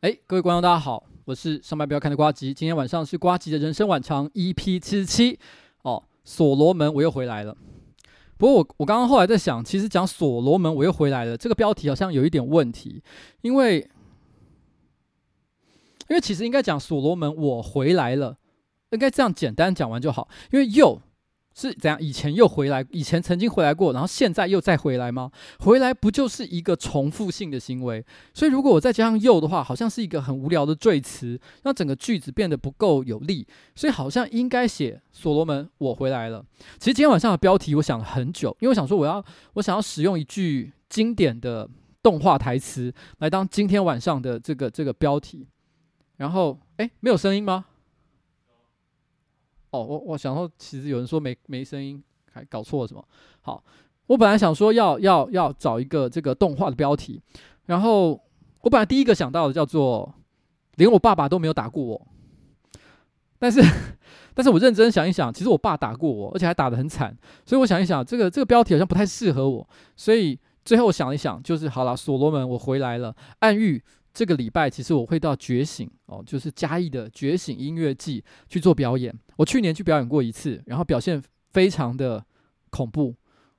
哎，各位观众，大家好，我是上班不要看的瓜吉。今天晚上是瓜吉的人生晚长 EP 七十七哦，所罗门我又回来了。不过我我刚刚后来在想，其实讲所罗门我又回来了这个标题好像有一点问题，因为因为其实应该讲所罗门我回来了，应该这样简单讲完就好，因为又。是怎样？以前又回来，以前曾经回来过，然后现在又再回来吗？回来不就是一个重复性的行为？所以如果我再加上又的话，好像是一个很无聊的赘词，让整个句子变得不够有力。所以好像应该写所罗门，我回来了。其实今天晚上的标题我想了很久，因为我想说我要我想要使用一句经典的动画台词来当今天晚上的这个这个标题。然后，诶，没有声音吗？哦，我我想说，其实有人说没没声音，还搞错了什么？好，我本来想说要要要找一个这个动画的标题，然后我本来第一个想到的叫做“连我爸爸都没有打过我”，但是但是我认真想一想，其实我爸打过我，而且还打得很惨，所以我想一想，这个这个标题好像不太适合我，所以最后想一想，就是好了，所罗门，我回来了，暗喻。这个礼拜其实我会到觉醒哦，就是嘉义的觉醒音乐季去做表演。我去年去表演过一次，然后表现非常的恐怖。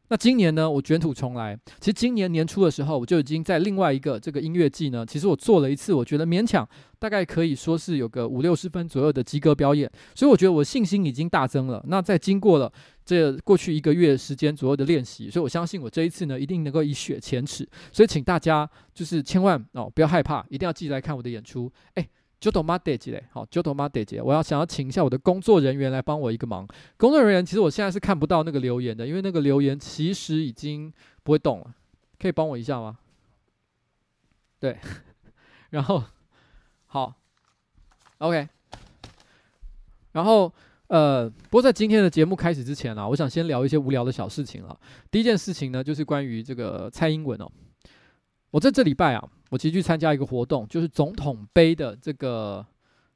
那今年呢，我卷土重来。其实今年年初的时候，我就已经在另外一个这个音乐季呢，其实我做了一次，我觉得勉强大概可以说是有个五六十分左右的及格表演。所以我觉得我信心已经大增了。那在经过了这过去一个月时间左右的练习，所以我相信我这一次呢，一定能够以雪前耻。所以请大家就是千万哦不要害怕，一定要记得来看我的演出。哎。就懂吗？姐姐，好，就懂吗？姐姐，我要想要请一下我的工作人员来帮我一个忙。工作人员，其实我现在是看不到那个留言的，因为那个留言其实已经不会动了。可以帮我一下吗？对，然后好，OK，然后呃，不过在今天的节目开始之前啊，我想先聊一些无聊的小事情了。第一件事情呢，就是关于这个蔡英文哦，我在这礼拜啊。我其实去参加一个活动，就是总统杯的这个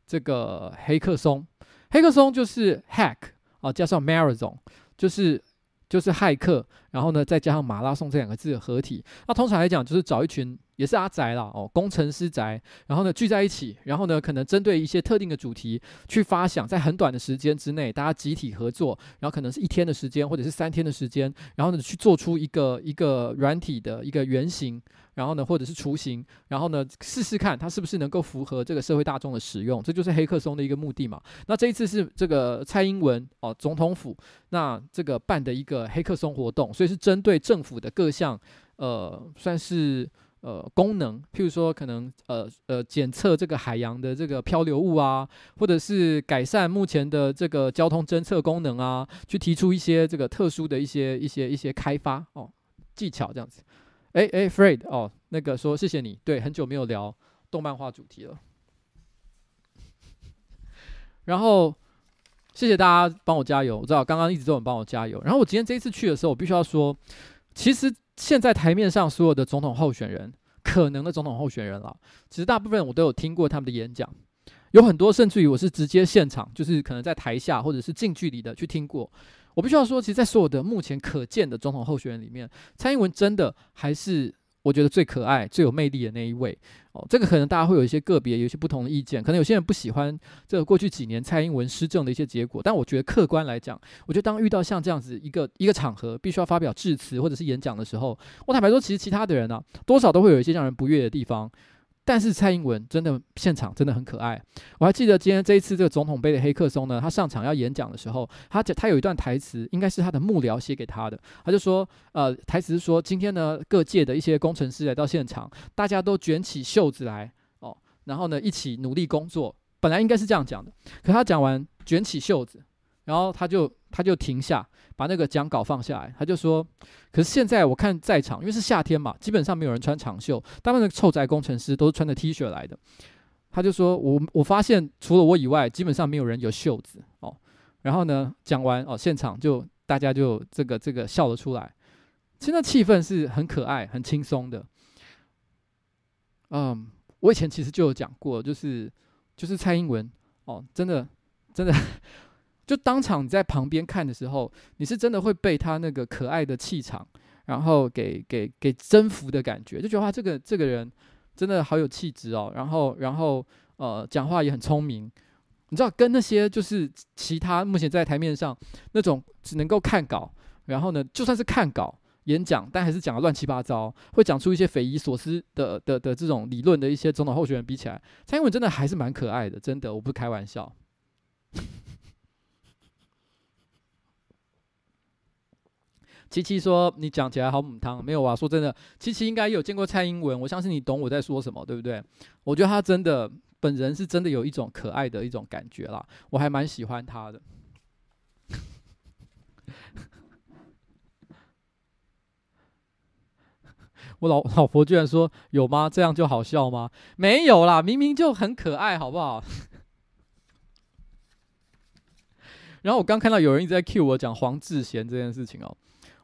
这个黑客松。黑客松就是 hack 啊，加上 marathon，就是就是骇客，然后呢再加上马拉松这两个字的合体。那通常来讲，就是找一群也是阿宅啦哦，工程师宅，然后呢聚在一起，然后呢可能针对一些特定的主题去发想，在很短的时间之内，大家集体合作，然后可能是一天的时间或者是三天的时间，然后呢去做出一个一个软体的一个原型。然后呢，或者是雏形，然后呢，试试看它是不是能够符合这个社会大众的使用，这就是黑客松的一个目的嘛。那这一次是这个蔡英文哦，总统府那这个办的一个黑客松活动，所以是针对政府的各项呃，算是呃功能，譬如说可能呃呃检测这个海洋的这个漂流物啊，或者是改善目前的这个交通侦测功能啊，去提出一些这个特殊的一些一些一些开发哦技巧这样子。哎哎，Fred 哦，那个说谢谢你，对，很久没有聊动漫化主题了。然后谢谢大家帮我加油，我知道刚刚一直都有帮我加油。然后我今天这一次去的时候，我必须要说，其实现在台面上所有的总统候选人，可能的总统候选人了，其实大部分我都有听过他们的演讲，有很多甚至于我是直接现场，就是可能在台下或者是近距离的去听过。我必须要说，其实，在所有的目前可见的总统候选人里面，蔡英文真的还是我觉得最可爱、最有魅力的那一位。哦，这个可能大家会有一些个别、有一些不同的意见，可能有些人不喜欢这个过去几年蔡英文施政的一些结果。但我觉得客观来讲，我觉得当遇到像这样子一个一个场合，必须要发表致辞或者是演讲的时候，我坦白说，其实其他的人呢、啊，多少都会有一些让人不悦的地方。但是蔡英文真的现场真的很可爱，我还记得今天这一次这个总统杯的黑客松呢，他上场要演讲的时候，他他有一段台词，应该是他的幕僚写给他的，他就说，呃，台词是说，今天呢各界的一些工程师来到现场，大家都卷起袖子来哦，然后呢一起努力工作，本来应该是这样讲的，可他讲完卷起袖子，然后他就他就停下。把那个讲稿放下来，他就说：“可是现在我看在场，因为是夏天嘛，基本上没有人穿长袖，大部分的臭宅工程师都是穿着 T 恤来的。”他就说：“我我发现除了我以外，基本上没有人有袖子哦。”然后呢，讲完哦，现场就大家就这个这个笑了出来，其实那气氛是很可爱、很轻松的。嗯，我以前其实就有讲过，就是就是蔡英文哦，真的真的。就当场你在旁边看的时候，你是真的会被他那个可爱的气场，然后给给给征服的感觉，就觉得哇，这个这个人真的好有气质哦。然后，然后呃，讲话也很聪明。你知道，跟那些就是其他目前在台面上那种只能够看稿，然后呢，就算是看稿演讲，但还是讲的乱七八糟，会讲出一些匪夷所思的的的，的这种理论的一些总统候选人比起来，蔡英文真的还是蛮可爱的，真的，我不是开玩笑。七七说：“你讲起来好母汤，没有啊？说真的，七七应该有见过蔡英文，我相信你懂我在说什么，对不对？我觉得他真的本人是真的有一种可爱的一种感觉啦，我还蛮喜欢他的。”我老老婆居然说：“有吗？这样就好笑吗？没有啦，明明就很可爱，好不好？” 然后我刚看到有人一直在 cue 我讲黄智贤这件事情哦。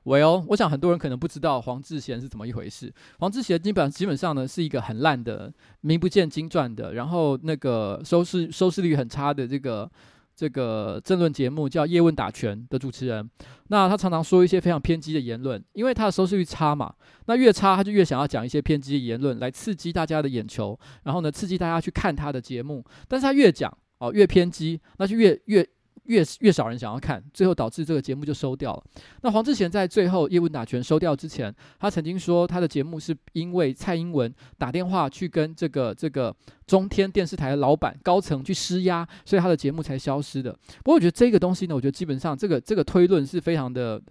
喂哦，我想很多人可能不知道黄智贤是怎么一回事。黄智贤基本上基本上呢是一个很烂的、名不见经传的，然后那个收视收视率很差的这个这个政论节目叫《叶问打拳》的主持人。那他常常说一些非常偏激的言论，因为他的收视率差嘛，那越差他就越想要讲一些偏激的言论来刺激大家的眼球，然后呢刺激大家去看他的节目。但是他越讲哦越偏激，那就越越。越越少人想要看，最后导致这个节目就收掉了。那黄志贤在最后叶问打拳收掉之前，他曾经说他的节目是因为蔡英文打电话去跟这个这个中天电视台的老板高层去施压，所以他的节目才消失的。不过我觉得这个东西呢，我觉得基本上这个这个推论是非常的。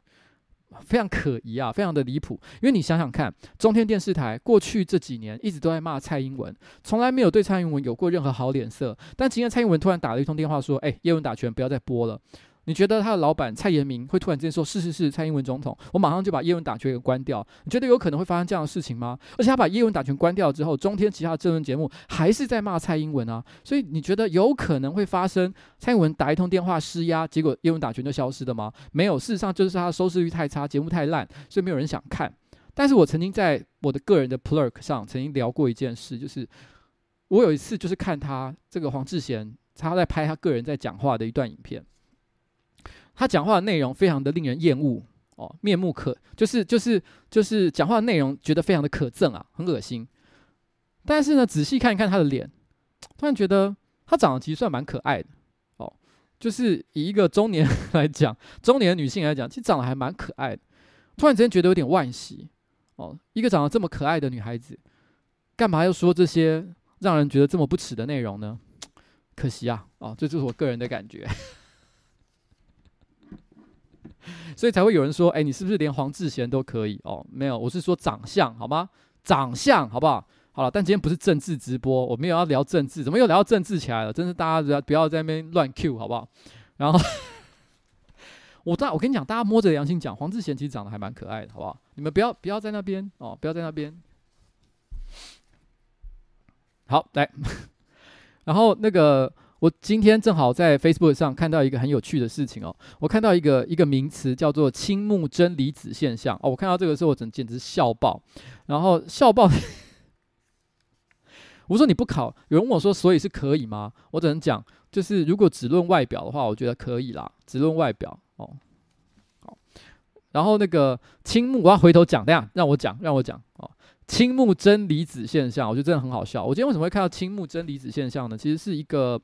非常可疑啊，非常的离谱。因为你想想看，中天电视台过去这几年一直都在骂蔡英文，从来没有对蔡英文有过任何好脸色。但今天蔡英文突然打了一通电话说：“哎，叶问打拳不要再播了。”你觉得他的老板蔡延明会突然之间说：“是是是，蔡英文总统，我马上就把叶问打拳给关掉。”你觉得有可能会发生这样的事情吗？而且他把叶问打拳关掉之后，中天其他的政论节目还是在骂蔡英文啊。所以你觉得有可能会发生蔡英文打一通电话施压，结果叶问打拳就消失的吗？没有，事实上就是他的收视率太差，节目太烂，所以没有人想看。但是我曾经在我的个人的 Plurk 上曾经聊过一件事，就是我有一次就是看他这个黄智贤他在拍他个人在讲话的一段影片。他讲话的内容非常的令人厌恶哦，面目可就是就是就是讲话的内容觉得非常的可憎啊，很恶心。但是呢，仔细看一看他的脸，突然觉得他长得其实算蛮可爱的哦，就是以一个中年来讲，中年的女性来讲，其实长得还蛮可爱的。突然之间觉得有点惋惜哦，一个长得这么可爱的女孩子，干嘛要说这些让人觉得这么不耻的内容呢？可惜啊，哦，这就是我个人的感觉。所以才会有人说，哎，你是不是连黄智贤都可以？哦，没有，我是说长相，好吗？长相，好不好？好了，但今天不是政治直播，我没有要聊政治，怎么又聊到政治起来了？真是大家不要不要在那边乱 Q，好不好？然后 我大我跟你讲，大家摸着良心讲，黄智贤其实长得还蛮可爱的，好不好？你们不要不要在那边哦，不要在那边。好，来，然后那个。我今天正好在 Facebook 上看到一个很有趣的事情哦，我看到一个一个名词叫做“青木真离子现象”哦，我看到这个时候我真简直笑爆，然后笑爆。我说你不考，有人问我说，所以是可以吗？我只能讲，就是如果只论外表的话，我觉得可以啦，只论外表哦。好，然后那个青木，我要回头讲，等下让我讲，让我讲哦。青木真离子现象，我觉得真的很好笑。我今天为什么会看到青木真离子现象呢？其实是一个。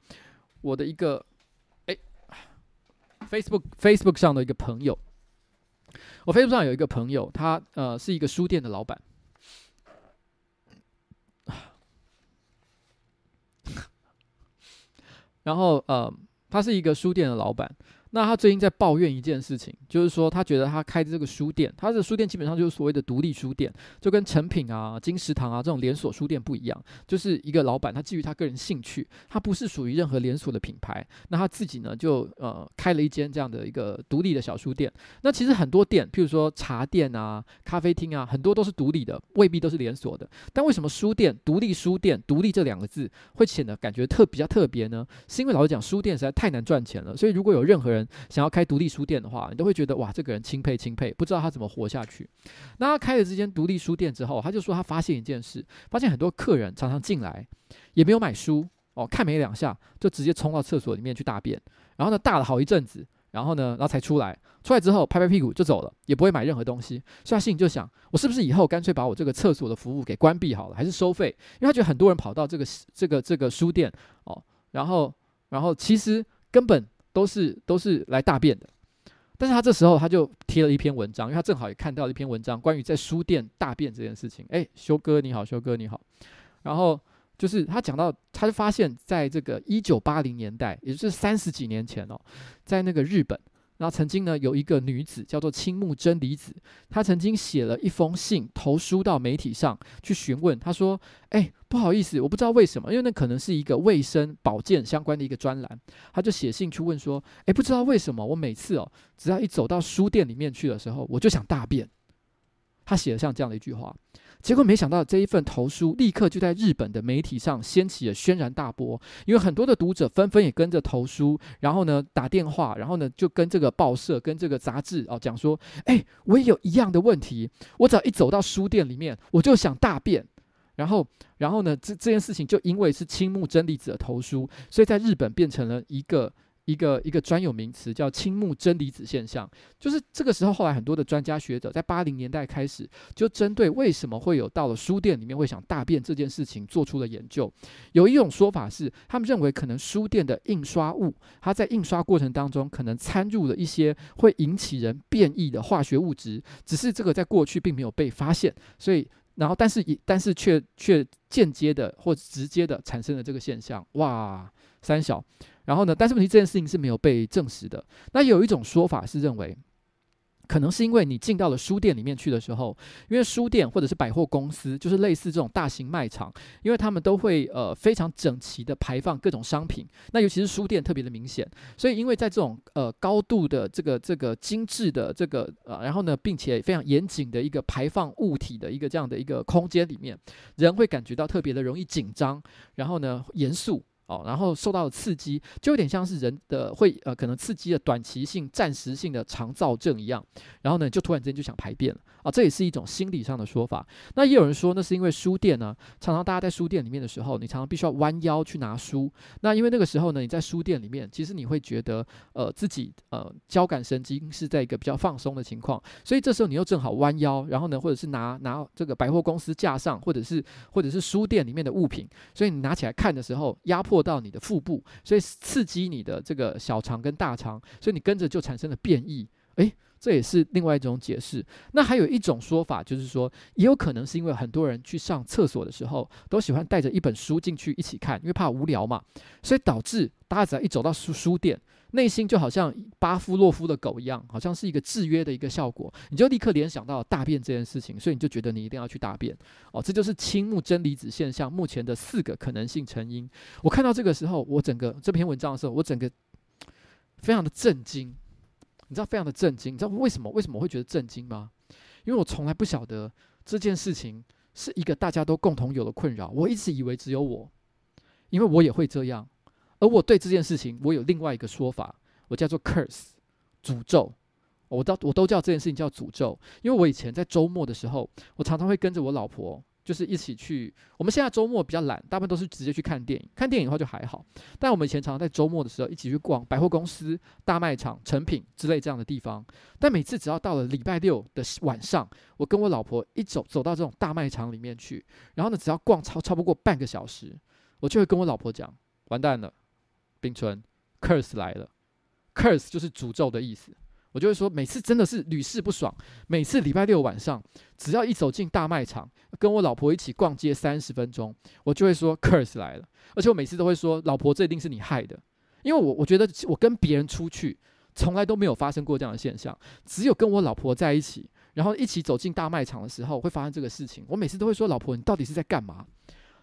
我的一个哎，Facebook Facebook 上的一个朋友，我 Facebook 上有一个朋友，他呃是一个书店的老板，然后呃他是一个书店的老板。那他最近在抱怨一件事情，就是说他觉得他开的这个书店，他的书店基本上就是所谓的独立书店，就跟诚品啊、金石堂啊这种连锁书店不一样，就是一个老板他基于他个人兴趣，他不是属于任何连锁的品牌，那他自己呢就呃开了一间这样的一个独立的小书店。那其实很多店，譬如说茶店啊、咖啡厅啊，很多都是独立的，未必都是连锁的。但为什么书店、独立书店、独立这两个字会显得感觉特比较特别呢？是因为老实讲，书店实在太难赚钱了，所以如果有任何人想要开独立书店的话，你都会觉得哇，这个人钦佩钦佩，不知道他怎么活下去。那他开了这间独立书店之后，他就说他发现一件事，发现很多客人常常进来也没有买书哦，看没两下就直接冲到厕所里面去大便，然后呢大了好一阵子，然后呢，然后才出来。出来之后拍拍屁股就走了，也不会买任何东西。所以他心里就想：我是不是以后干脆把我这个厕所的服务给关闭好了，还是收费？因为他觉得很多人跑到这个这个这个书店哦，然后然后其实根本都是都是来大便的。但是他这时候他就贴了一篇文章，因为他正好也看到一篇文章，关于在书店大便这件事情。哎，修哥你好，修哥你好。然后就是他讲到，他就发现在这个一九八零年代，也就是三十几年前哦，在那个日本。那曾经呢，有一个女子叫做青木真理子，她曾经写了一封信投书到媒体上去询问。她说：“哎，不好意思，我不知道为什么，因为那可能是一个卫生保健相关的一个专栏。”她就写信去问说：“哎，不知道为什么，我每次哦，只要一走到书店里面去的时候，我就想大便。”她写了像这样的一句话。结果没想到这一份投书立刻就在日本的媒体上掀起了轩然大波，因为很多的读者纷纷也跟着投书，然后呢打电话，然后呢就跟这个报社、跟这个杂志哦讲说：“哎，我也有一样的问题，我只要一走到书店里面，我就想大便。”然后，然后呢这这件事情就因为是青木真理子的投书，所以在日本变成了一个。一个一个专有名词叫青木真离子现象，就是这个时候，后来很多的专家学者在八零年代开始，就针对为什么会有到了书店里面会想大便这件事情做出了研究。有一种说法是，他们认为可能书店的印刷物，它在印刷过程当中可能掺入了一些会引起人变异的化学物质，只是这个在过去并没有被发现，所以然后但是但是却却间接的或直接的产生了这个现象。哇，三小。然后呢，但是问题这件事情是没有被证实的。那有一种说法是认为，可能是因为你进到了书店里面去的时候，因为书店或者是百货公司，就是类似这种大型卖场，因为他们都会呃非常整齐的排放各种商品。那尤其是书店特别的明显，所以因为在这种呃高度的这个这个精致的这个呃，然后呢，并且非常严谨的一个排放物体的一个这样的一个空间里面，人会感觉到特别的容易紧张，然后呢严肃。哦，然后受到了刺激，就有点像是人的会呃可能刺激的短期性、暂时性的肠燥症一样，然后呢就突然之间就想排便了啊，这也是一种心理上的说法。那也有人说，那是因为书店呢，常常大家在书店里面的时候，你常常必须要弯腰去拿书。那因为那个时候呢，你在书店里面，其实你会觉得呃自己呃交感神经是在一个比较放松的情况，所以这时候你又正好弯腰，然后呢或者是拿拿这个百货公司架上或者是或者是书店里面的物品，所以你拿起来看的时候压迫。过到你的腹部，所以刺激你的这个小肠跟大肠，所以你跟着就产生了变异。诶，这也是另外一种解释。那还有一种说法，就是说，也有可能是因为很多人去上厕所的时候，都喜欢带着一本书进去一起看，因为怕无聊嘛，所以导致大家只要一走到书书店。内心就好像巴夫洛夫的狗一样，好像是一个制约的一个效果，你就立刻联想到大便这件事情，所以你就觉得你一定要去大便哦。这就是青木真理子现象目前的四个可能性成因。我看到这个时候，我整个这篇文章的时候，我整个非常的震惊，你知道非常的震惊，你知道为什么？为什么会觉得震惊吗？因为我从来不晓得这件事情是一个大家都共同有的困扰，我一直以为只有我，因为我也会这样。而我对这件事情，我有另外一个说法，我叫做 curse，诅咒。我都我都叫这件事情叫诅咒，因为我以前在周末的时候，我常常会跟着我老婆，就是一起去。我们现在周末比较懒，大部分都是直接去看电影。看电影的话就还好，但我们以前常常在周末的时候一起去逛百货公司、大卖场、成品之类这样的地方。但每次只要到了礼拜六的晚上，我跟我老婆一走走到这种大卖场里面去，然后呢，只要逛超超不过半个小时，我就会跟我老婆讲：完蛋了。冰川，curse 来了，curse 就是诅咒的意思。我就会说，每次真的是屡试不爽。每次礼拜六晚上，只要一走进大卖场，跟我老婆一起逛街三十分钟，我就会说 curse 来了。而且我每次都会说，老婆，这一定是你害的，因为我我觉得我跟别人出去，从来都没有发生过这样的现象，只有跟我老婆在一起，然后一起走进大卖场的时候会发生这个事情。我每次都会说，老婆，你到底是在干嘛？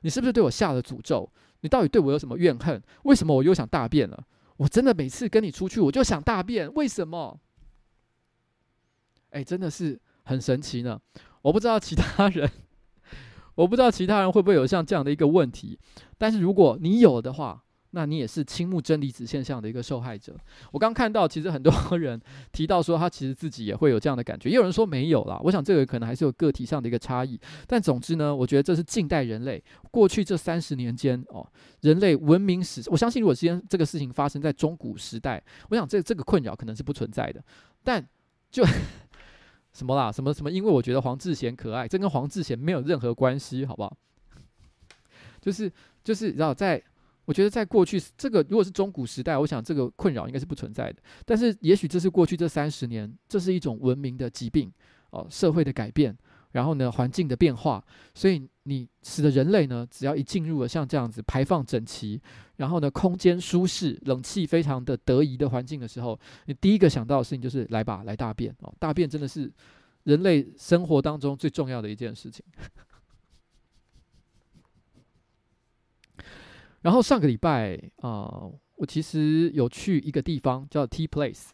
你是不是对我下了诅咒？你到底对我有什么怨恨？为什么我又想大便了？我真的每次跟你出去，我就想大便，为什么？哎，真的是很神奇呢。我不知道其他人，我不知道其他人会不会有像这样的一个问题。但是如果你有的话，那你也是青木真离子现象的一个受害者。我刚看到，其实很多 人提到说，他其实自己也会有这样的感觉，也有人说没有啦。我想这个可能还是有个体上的一个差异。但总之呢，我觉得这是近代人类过去这三十年间哦，人类文明史。我相信，如果今天这个事情发生在中古时代，我想这这个困扰可能是不存在的。但就 什么啦，什么什么，因为我觉得黄智贤可爱，这跟黄智贤没有任何关系，好不好？就 是就是，然后在。我觉得在过去，这个如果是中古时代，我想这个困扰应该是不存在的。但是，也许这是过去这三十年，这是一种文明的疾病，哦，社会的改变，然后呢，环境的变化。所以，你使得人类呢，只要一进入了像这样子排放整齐，然后呢，空间舒适、冷气非常的得宜的环境的时候，你第一个想到的事情就是来吧，来大便哦，大便真的是人类生活当中最重要的一件事情。然后上个礼拜啊、呃，我其实有去一个地方叫 T Place，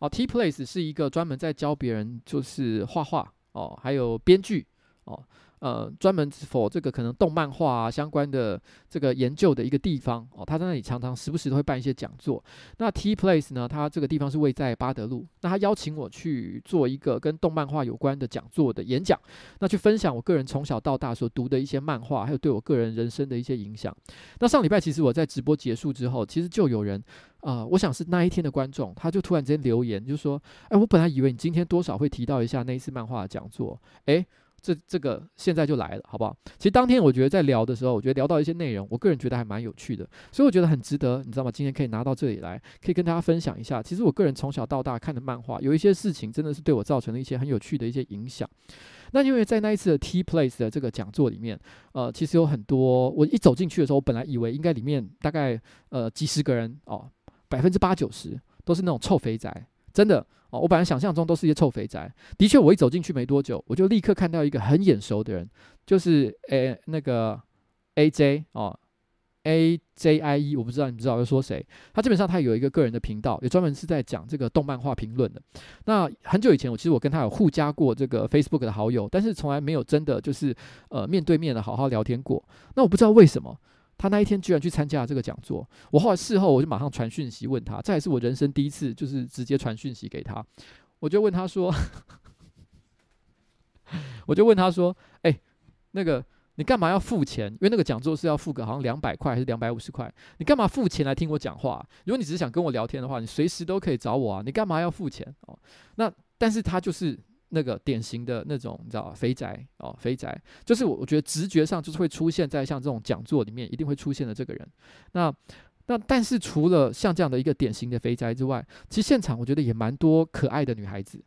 哦，T Place 是一个专门在教别人就是画画哦，还有编剧哦。呃，专门 for 这个可能动漫画啊相关的这个研究的一个地方哦，他在那里常常时不时都会办一些讲座。那 T Place 呢，它这个地方是位在巴德路。那他邀请我去做一个跟动漫画有关的讲座的演讲，那去分享我个人从小到大所读的一些漫画，还有对我个人人生的一些影响。那上礼拜其实我在直播结束之后，其实就有人啊、呃，我想是那一天的观众，他就突然之间留言，就说：“哎，我本来以为你今天多少会提到一下那一次漫画的讲座，哎。”这这个现在就来了，好不好？其实当天我觉得在聊的时候，我觉得聊到一些内容，我个人觉得还蛮有趣的，所以我觉得很值得，你知道吗？今天可以拿到这里来，可以跟大家分享一下。其实我个人从小到大看的漫画，有一些事情真的是对我造成了一些很有趣的一些影响。那因为在那一次的 T Place 的这个讲座里面，呃，其实有很多，我一走进去的时候，我本来以为应该里面大概呃几十个人哦，百分之八九十都是那种臭肥宅，真的。哦，我本来想象中都是一些臭肥宅，的确，我一走进去没多久，我就立刻看到一个很眼熟的人，就是诶那个 A J 哦，A J I E，我不知道你们知道我在说谁？他基本上他有一个个人的频道，也专门是在讲这个动漫画评论的。那很久以前，我其实我跟他有互加过这个 Facebook 的好友，但是从来没有真的就是呃面对面的好好聊天过。那我不知道为什么。他那一天居然去参加了这个讲座，我后来事后我就马上传讯息问他，这也是我人生第一次，就是直接传讯息给他，我就问他说，我就问他说，哎、那个你干嘛要付钱？因为那个讲座是要付个好像两百块还是两百五十块，你干嘛付钱来听我讲话？如果你只是想跟我聊天的话，你随时都可以找我啊，你干嘛要付钱？哦，那但是他就是。那个典型的那种，你知道肥宅哦，肥宅就是我，我觉得直觉上就是会出现在像这种讲座里面，一定会出现的这个人。那那但是除了像这样的一个典型的肥宅之外，其实现场我觉得也蛮多可爱的女孩子。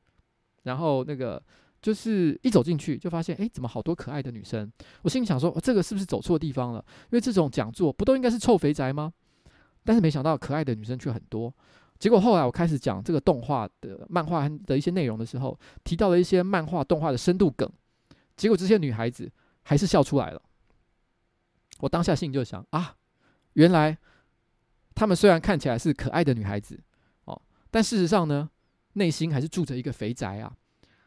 然后那个就是一走进去就发现，哎，怎么好多可爱的女生？我心里想说，这个是不是走错地方了？因为这种讲座不都应该是臭肥宅吗？但是没想到可爱的女生却很多。结果后来我开始讲这个动画的漫画的一些内容的时候，提到了一些漫画动画的深度梗，结果这些女孩子还是笑出来了。我当下心里就想啊，原来她们虽然看起来是可爱的女孩子哦，但事实上呢，内心还是住着一个肥宅啊。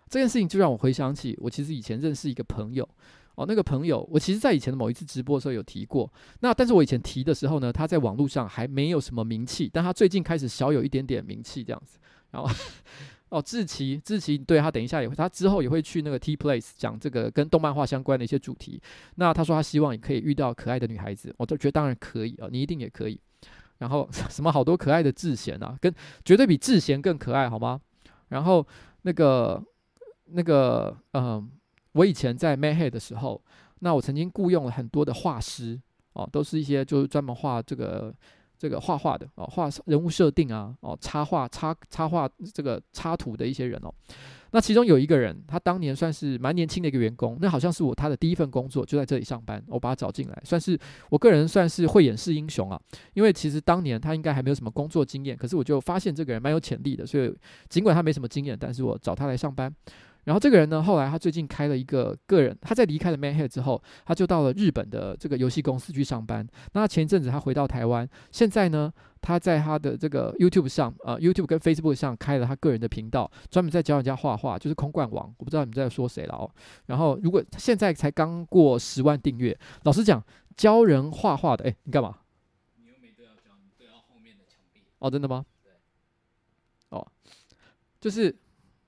这件事情就让我回想起我其实以前认识一个朋友。哦，那个朋友，我其实在以前的某一次直播的时候有提过。那但是我以前提的时候呢，他在网络上还没有什么名气，但他最近开始小有一点点名气这样子。然后，哦，志奇，志祺，对，他等一下也会，他之后也会去那个 T Place 讲这个跟动漫画相关的一些主题。那他说他希望也可以遇到可爱的女孩子，我都觉得当然可以啊，你一定也可以。然后 什么好多可爱的智贤啊，跟绝对比智贤更可爱，好吗？然后那个那个嗯。我以前在 Mayhead 的时候，那我曾经雇佣了很多的画师哦，都是一些就是专门画这个这个画画的哦，画人物设定啊，哦，插画插插画这个插图的一些人哦。那其中有一个人，他当年算是蛮年轻的一个员工，那好像是我他的第一份工作，就在这里上班，我把他找进来，算是我个人算是慧眼识英雄啊。因为其实当年他应该还没有什么工作经验，可是我就发现这个人蛮有潜力的，所以尽管他没什么经验，但是我找他来上班。然后这个人呢，后来他最近开了一个个人，他在离开了 Manhead 之后，他就到了日本的这个游戏公司去上班。那前一阵子他回到台湾，现在呢，他在他的这个 YouTube 上，呃，YouTube 跟 Facebook 上开了他个人的频道，专门在教人家画画，就是空罐王。我不知道你们在说谁了哦。然后如果现在才刚过十万订阅，老实讲，教人画画的，哎，你干嘛？你又没对要教哦，真的吗？哦，就是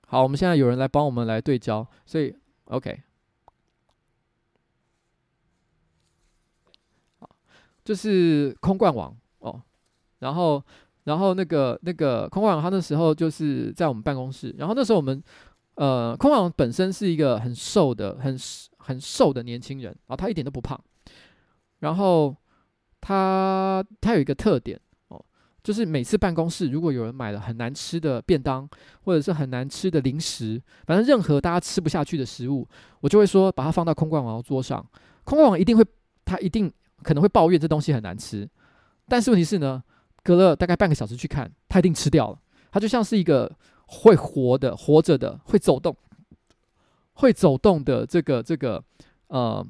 好，我们现在有人来帮我们来对焦，所以 OK。就是空冠王哦，然后，然后那个那个空冠王他那时候就是在我们办公室，然后那时候我们，呃，空冠王本身是一个很瘦的、很很瘦的年轻人啊，他一点都不胖，然后他他有一个特点，就是每次办公室如果有人买了很难吃的便当，或者是很难吃的零食，反正任何大家吃不下去的食物，我就会说把它放到空罐王桌上，空罐王一定会，他一定。可能会抱怨这东西很难吃，但是问题是呢，隔了大概半个小时去看，他一定吃掉了。他就像是一个会活的、活着的、会走动、会走动的这个这个呃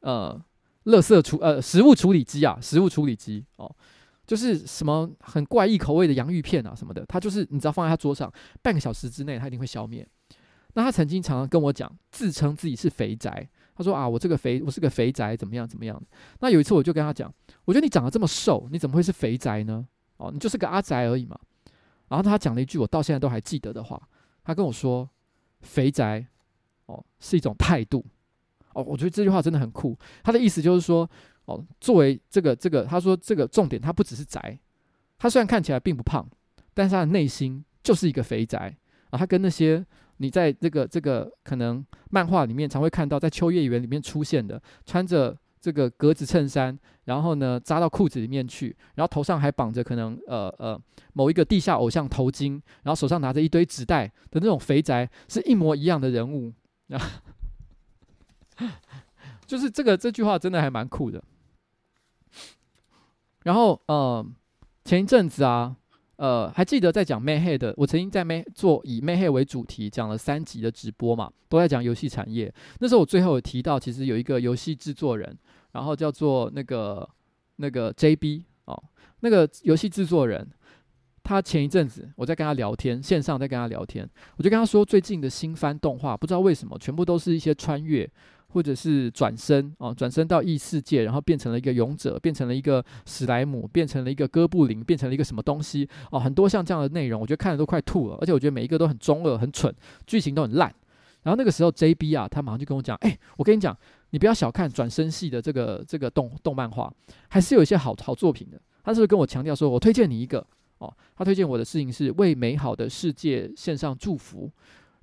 呃，垃圾处呃食物处理机啊，食物处理机哦，就是什么很怪异口味的洋芋片啊什么的，他就是你只要放在他桌上，半个小时之内他一定会消灭。那他曾经常常跟我讲，自称自己是肥宅。他说啊，我这个肥，我是个肥宅，怎么样怎么样？那有一次我就跟他讲，我觉得你长得这么瘦，你怎么会是肥宅呢？哦，你就是个阿宅而已嘛。然后他讲了一句我到现在都还记得的话，他跟我说，肥宅哦是一种态度。哦，我觉得这句话真的很酷。他的意思就是说，哦，作为这个这个，他说这个重点，他不只是宅，他虽然看起来并不胖，但是他的内心就是一个肥宅啊。他跟那些。你在这个这个可能漫画里面常会看到，在秋叶原里面出现的，穿着这个格子衬衫，然后呢扎到裤子里面去，然后头上还绑着可能呃呃某一个地下偶像头巾，然后手上拿着一堆纸袋的那种肥宅，是一模一样的人物啊。就是这个这句话真的还蛮酷的。然后呃前一阵子啊。呃，还记得在讲 Mayhead 的，我曾经在 May 做以 Mayhead 为主题讲了三集的直播嘛，都在讲游戏产业。那时候我最后有提到，其实有一个游戏制作人，然后叫做那个那个 JB 哦，那个游戏制作人，他前一阵子我在跟他聊天，线上在跟他聊天，我就跟他说，最近的新番动画，不知道为什么全部都是一些穿越。或者是转身哦，转身到异世界，然后变成了一个勇者，变成了一个史莱姆，变成了一个哥布林，变成了一个什么东西哦，很多像这样的内容，我觉得看得都快吐了，而且我觉得每一个都很中二、很蠢，剧情都很烂。然后那个时候，JB 啊，他马上就跟我讲：“哎，我跟你讲，你不要小看转生系的这个这个动动漫画，还是有一些好好作品的。”他是不是跟我强调说：“我推荐你一个哦。”他推荐我的事情是为美好的世界献上祝福。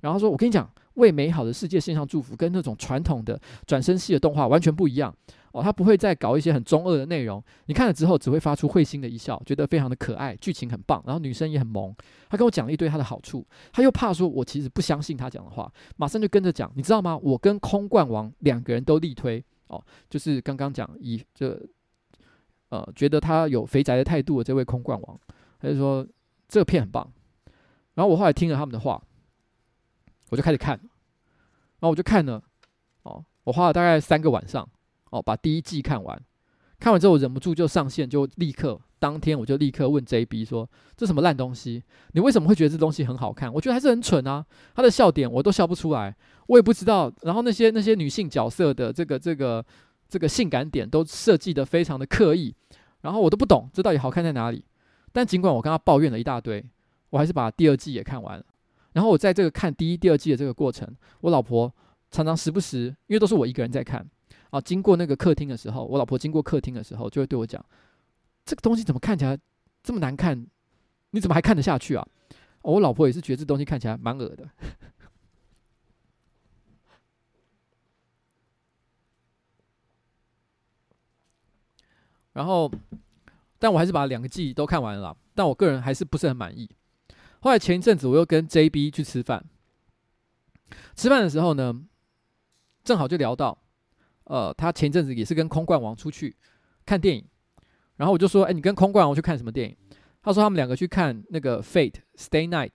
然后说：“我跟你讲。”为美好的世界献上祝福，跟那种传统的转身系的动画完全不一样哦。他不会再搞一些很中二的内容，你看了之后只会发出会心的一笑，觉得非常的可爱，剧情很棒，然后女生也很萌。他跟我讲了一堆他的好处，他又怕说我其实不相信他讲的话，马上就跟着讲。你知道吗？我跟空冠王两个人都力推哦，就是刚刚讲以这呃觉得他有肥宅的态度的这位空冠王，他就说这片很棒。然后我后来听了他们的话。我就开始看，然后我就看了，哦，我花了大概三个晚上，哦，把第一季看完。看完之后，我忍不住就上线，就立刻当天我就立刻问 JB 说：“这什么烂东西？你为什么会觉得这东西很好看？我觉得还是很蠢啊！他的笑点我都笑不出来，我也不知道。然后那些那些女性角色的这个这个这个性感点都设计的非常的刻意，然后我都不懂这到底好看在哪里。但尽管我跟他抱怨了一大堆，我还是把第二季也看完了。”然后我在这个看第一、第二季的这个过程，我老婆常常时不时，因为都是我一个人在看啊，经过那个客厅的时候，我老婆经过客厅的时候，就会对我讲：“这个东西怎么看起来这么难看？你怎么还看得下去啊？”我老婆也是觉得这东西看起来蛮恶的。然后，但我还是把两个季都看完了，但我个人还是不是很满意。后来前一阵子我又跟 JB 去吃饭，吃饭的时候呢，正好就聊到，呃，他前一阵子也是跟空冠王出去看电影，然后我就说，哎，你跟空冠王去看什么电影？他说他们两个去看那个 Fate Stay Night，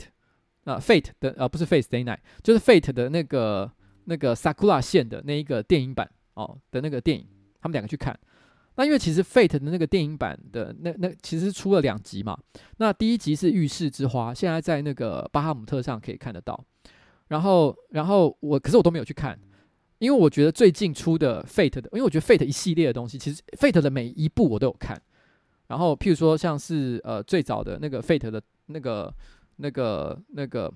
啊，Fate 的呃不是 Fate Stay Night，就是 Fate 的那个那个 Sakura 线的那一个电影版哦的那个电影，他们两个去看。那因为其实 Fate 的那个电影版的那那其实出了两集嘛，那第一集是浴室之花，现在在那个巴哈姆特上可以看得到。然后然后我可是我都没有去看，因为我觉得最近出的 Fate 的，因为我觉得 Fate 一系列的东西，其实 Fate 的每一部我都有看，然后譬如说像是呃最早的那个 Fate 的那个那个那个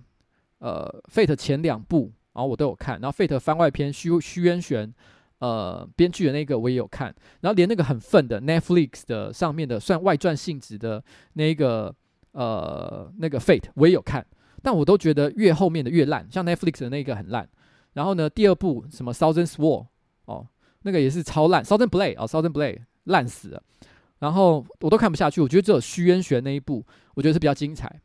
呃 Fate 前两部，然后我都有看，然后 Fate 番外篇虚虚渊玄呃编剧的那个我也有看，然后连那个很愤的 Netflix 的上面的算外传性质的那个呃那个 Fate 我也有看，但我都觉得越后面的越烂，像 Netflix 的那个很烂。然后呢，第二部什么 Thousand Swords 哦，那个也是超烂，Thousand Blade 哦，Thousand Blade 烂死了。然后我都看不下去，我觉得只有虚渊玄那一部，我觉得是比较精彩。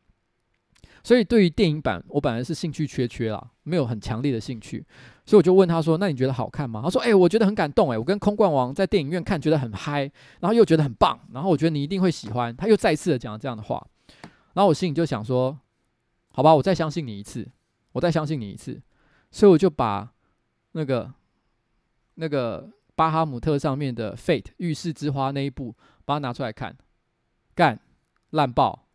所以对于电影版，我本来是兴趣缺缺啦，没有很强烈的兴趣。所以我就问他说：“那你觉得好看吗？”他说：“哎、我觉得很感动，哎，我跟空冠王在电影院看，觉得很嗨，然后又觉得很棒，然后我觉得你一定会喜欢。”他又再次的讲了这样的话，然后我心里就想说：“好吧，我再相信你一次，我再相信你一次。”所以我就把那个那个巴哈姆特上面的《Fate》浴室之花那一部，把它拿出来看，干烂爆！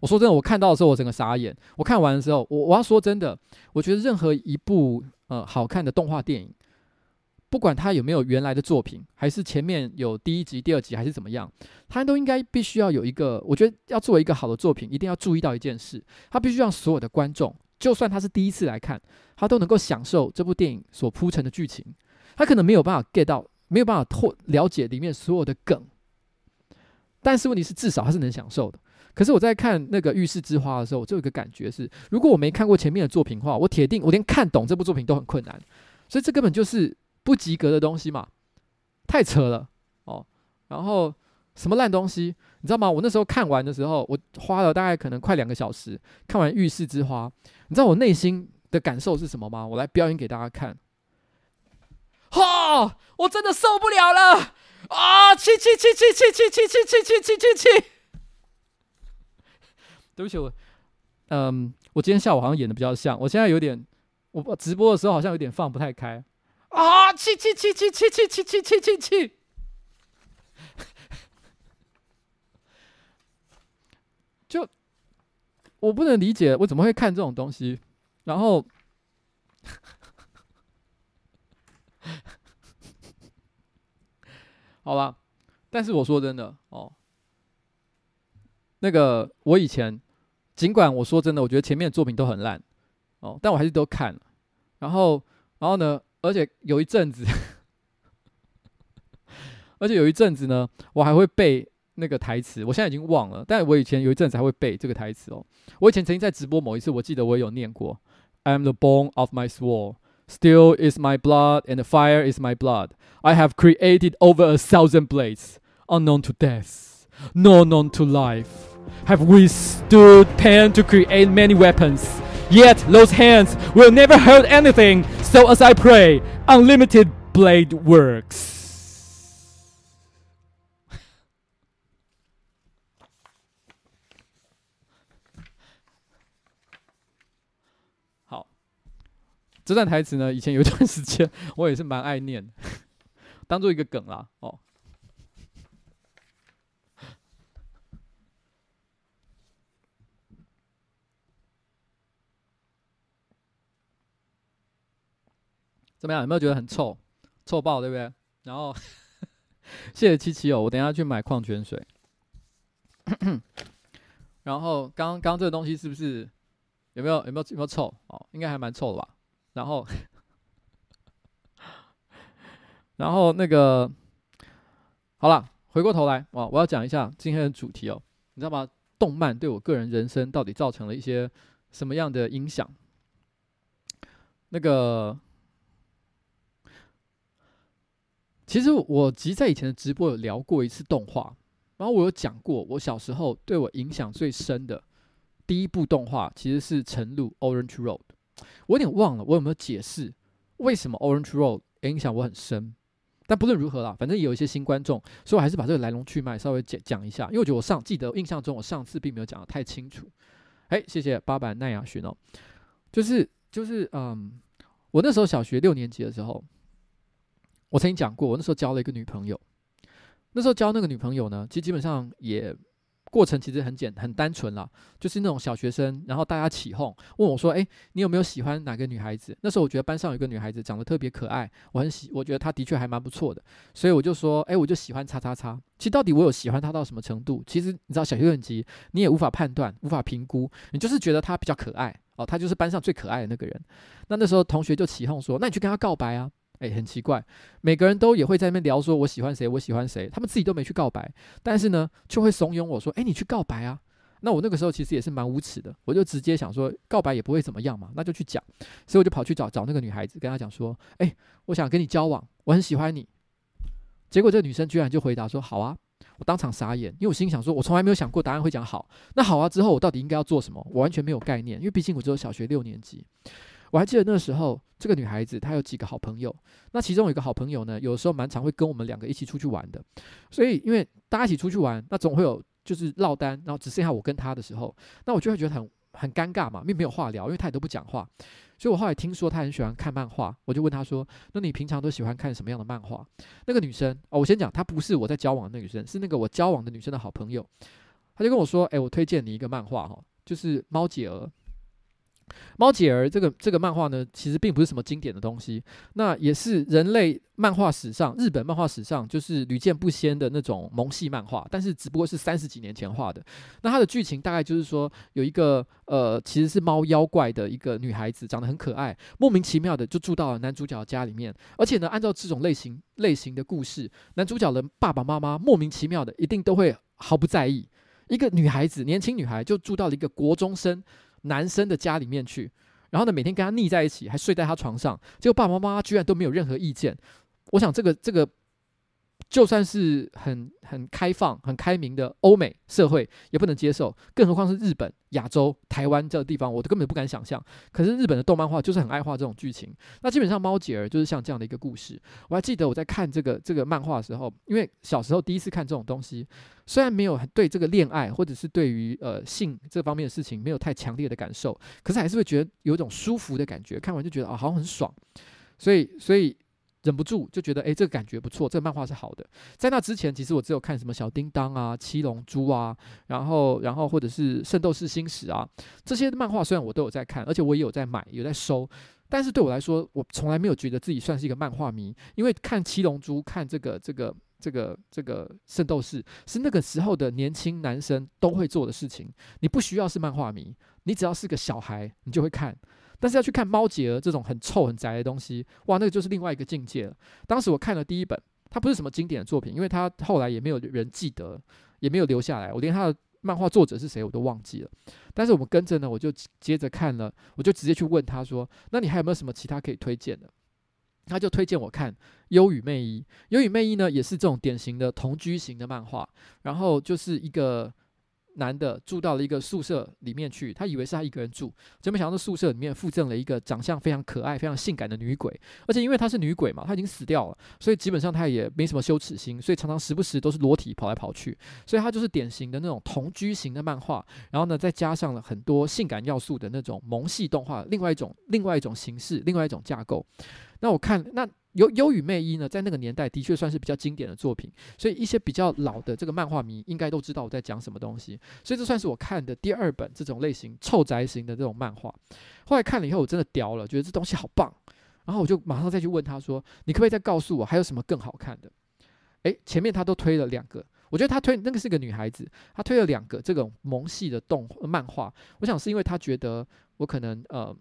我说真的，我看到的时候我整个傻眼。我看完的时候，我我要说真的，我觉得任何一部呃好看的动画电影，不管它有没有原来的作品，还是前面有第一集、第二集，还是怎么样，它都应该必须要有一个。我觉得要作为一个好的作品，一定要注意到一件事，它必须让所有的观众。就算他是第一次来看，他都能够享受这部电影所铺陈的剧情。他可能没有办法 get 到，没有办法透了解里面所有的梗，但是问题是，至少他是能享受的。可是我在看那个《浴室之花》的时候，我就有一个感觉是，如果我没看过前面的作品的话，我铁定我连看懂这部作品都很困难。所以这根本就是不及格的东西嘛，太扯了哦。然后什么烂东西？你知道吗？我那时候看完的时候，我花了大概可能快两个小时看完《浴室之花》。你知道我内心的感受是什么吗？我来表演给大家看。哈！我真的受不了了啊！气气气气气气气气气气气气气！对不起，我嗯，我今天下午好像演的比较像。我现在有点，我直播的时候好像有点放不太开啊！气气气气气气气气气气气！就我不能理解，我怎么会看这种东西？然后，好吧，但是我说真的哦，那个我以前尽管我说真的，我觉得前面的作品都很烂哦，但我还是都看了。然后，然后呢，而且有一阵子，而且有一阵子呢，我还会背。那个台词，我现在已经忘了，但我以前有一阵子还会背这个台词哦。我以前曾经在直播某一次，我记得我有念过：“I'm the bone of my sword, steel is my blood, and the fire is my blood. I have created over a thousand blades, unknown to death, no known to life. Have withstood pain to create many weapons, yet those hands will never hurt anything. So as I pray, unlimited blade works.” 这段台词呢，以前有一段时间我也是蛮爱念，当做一个梗啦。哦， 怎么样？有没有觉得很臭？臭爆，对不对？然后谢谢七七哦，我等下去买矿泉水。然后刚刚这个东西是不是有没有有没有有没有臭？哦，应该还蛮臭的吧。然后，然后那个，好了，回过头来，哇，我要讲一下今天的主题哦。你知道吗？动漫对我个人人生到底造成了一些什么样的影响？那个，其实我其实在以前的直播有聊过一次动画，然后我有讲过，我小时候对我影响最深的第一部动画其实是《晨露 Orange Road》。我有点忘了，我有没有解释为什么 Orange Road 影响我很深？但不论如何啦，反正也有一些新观众，所以我还是把这个来龙去脉稍微讲讲一下。因为我觉得我上记得印象中，我上次并没有讲的太清楚。哎，谢谢八百奈亚寻哦，就是就是嗯，我那时候小学六年级的时候，我曾经讲过，我那时候交了一个女朋友。那时候交那个女朋友呢，其实基本上也过程其实很简很单纯啦，就是那种小学生，然后大家起哄问我说：“哎，你有没有喜欢哪个女孩子？”那时候我觉得班上有个女孩子长得特别可爱，我很喜，我觉得她的确还蛮不错的，所以我就说：“哎，我就喜欢叉叉叉。”其实到底我有喜欢她到什么程度？其实你知道，小学年级你也无法判断，无法评估，你就是觉得她比较可爱哦，她就是班上最可爱的那个人。那那时候同学就起哄说：“那你去跟她告白啊！”哎，很奇怪，每个人都也会在那边聊说，我喜欢谁，我喜欢谁，他们自己都没去告白，但是呢，就会怂恿我说，哎，你去告白啊。那我那个时候其实也是蛮无耻的，我就直接想说，告白也不会怎么样嘛，那就去讲。所以我就跑去找找那个女孩子，跟她讲说，哎，我想跟你交往，我很喜欢你。结果这个女生居然就回答说，好啊。我当场傻眼，因为我心想说，我从来没有想过答案会讲好。那好啊之后，我到底应该要做什么？我完全没有概念，因为毕竟我只有小学六年级。我还记得那时候，这个女孩子她有几个好朋友，那其中有一个好朋友呢，有时候蛮常会跟我们两个一起出去玩的。所以，因为大家一起出去玩，那总会有就是落单，然后只剩下我跟她的时候，那我就会觉得很很尴尬嘛，因为没有话聊，因为她也都不讲话。所以我后来听说她很喜欢看漫画，我就问她说：“那你平常都喜欢看什么样的漫画？”那个女生哦，我先讲，她不是我在交往的女生，是那个我交往的女生的好朋友，她就跟我说：“哎，我推荐你一个漫画哈，就是《猫姐儿》。”猫姐儿这个这个漫画呢，其实并不是什么经典的东西，那也是人类漫画史上、日本漫画史上就是屡见不鲜的那种萌系漫画，但是只不过是三十几年前画的。那它的剧情大概就是说，有一个呃，其实是猫妖怪的一个女孩子，长得很可爱，莫名其妙的就住到了男主角家里面，而且呢，按照这种类型类型的故事，男主角的爸爸妈妈莫名其妙的一定都会毫不在意，一个女孩子，年轻女孩就住到了一个国中生。男生的家里面去，然后呢，每天跟他腻在一起，还睡在他床上，结果爸爸妈妈居然都没有任何意见。我想这个这个。就算是很很开放、很开明的欧美社会，也不能接受，更何况是日本、亚洲、台湾这个地方，我都根本不敢想象。可是日本的动漫画就是很爱画这种剧情。那基本上，猫姐儿就是像这样的一个故事。我还记得我在看这个这个漫画的时候，因为小时候第一次看这种东西，虽然没有对这个恋爱或者是对于呃性这方面的事情没有太强烈的感受，可是还是会觉得有一种舒服的感觉。看完就觉得啊，好像很爽。所以，所以。忍不住就觉得，诶，这个感觉不错，这个漫画是好的。在那之前，其实我只有看什么小叮当啊、七龙珠啊，然后，然后或者是圣斗士星矢啊这些漫画，虽然我都有在看，而且我也有在买，有在收，但是对我来说，我从来没有觉得自己算是一个漫画迷，因为看七龙珠、看这个、这个、这个、这个圣斗士，是那个时候的年轻男生都会做的事情。你不需要是漫画迷，你只要是个小孩，你就会看。但是要去看猫姐儿这种很臭很宅的东西，哇，那个就是另外一个境界了。当时我看了第一本，它不是什么经典的作品，因为它后来也没有人记得，也没有留下来，我连它的漫画作者是谁我都忘记了。但是我们跟着呢，我就接着看了，我就直接去问他说：“那你还有没有什么其他可以推荐的？”他就推荐我看《忧与魅衣》，《忧与魅衣》呢也是这种典型的同居型的漫画，然后就是一个。男的住到了一个宿舍里面去，他以为是他一个人住，结果没想到宿舍里面附赠了一个长相非常可爱、非常性感的女鬼，而且因为她是女鬼嘛，她已经死掉了，所以基本上她也没什么羞耻心，所以常常时不时都是裸体跑来跑去，所以她就是典型的那种同居型的漫画，然后呢，再加上了很多性感要素的那种萌系动画，另外一种另外一种形式，另外一种架构。那我看那。优优与魅衣呢，在那个年代的确算是比较经典的作品，所以一些比较老的这个漫画迷应该都知道我在讲什么东西。所以这算是我看的第二本这种类型臭宅型的这种漫画。后来看了以后，我真的屌了，觉得这东西好棒。然后我就马上再去问他说：“你可不可以再告诉我还有什么更好看的？”诶，前面他都推了两个，我觉得他推那个是个女孩子，他推了两个这种萌系的动漫画。我想是因为他觉得我可能呃。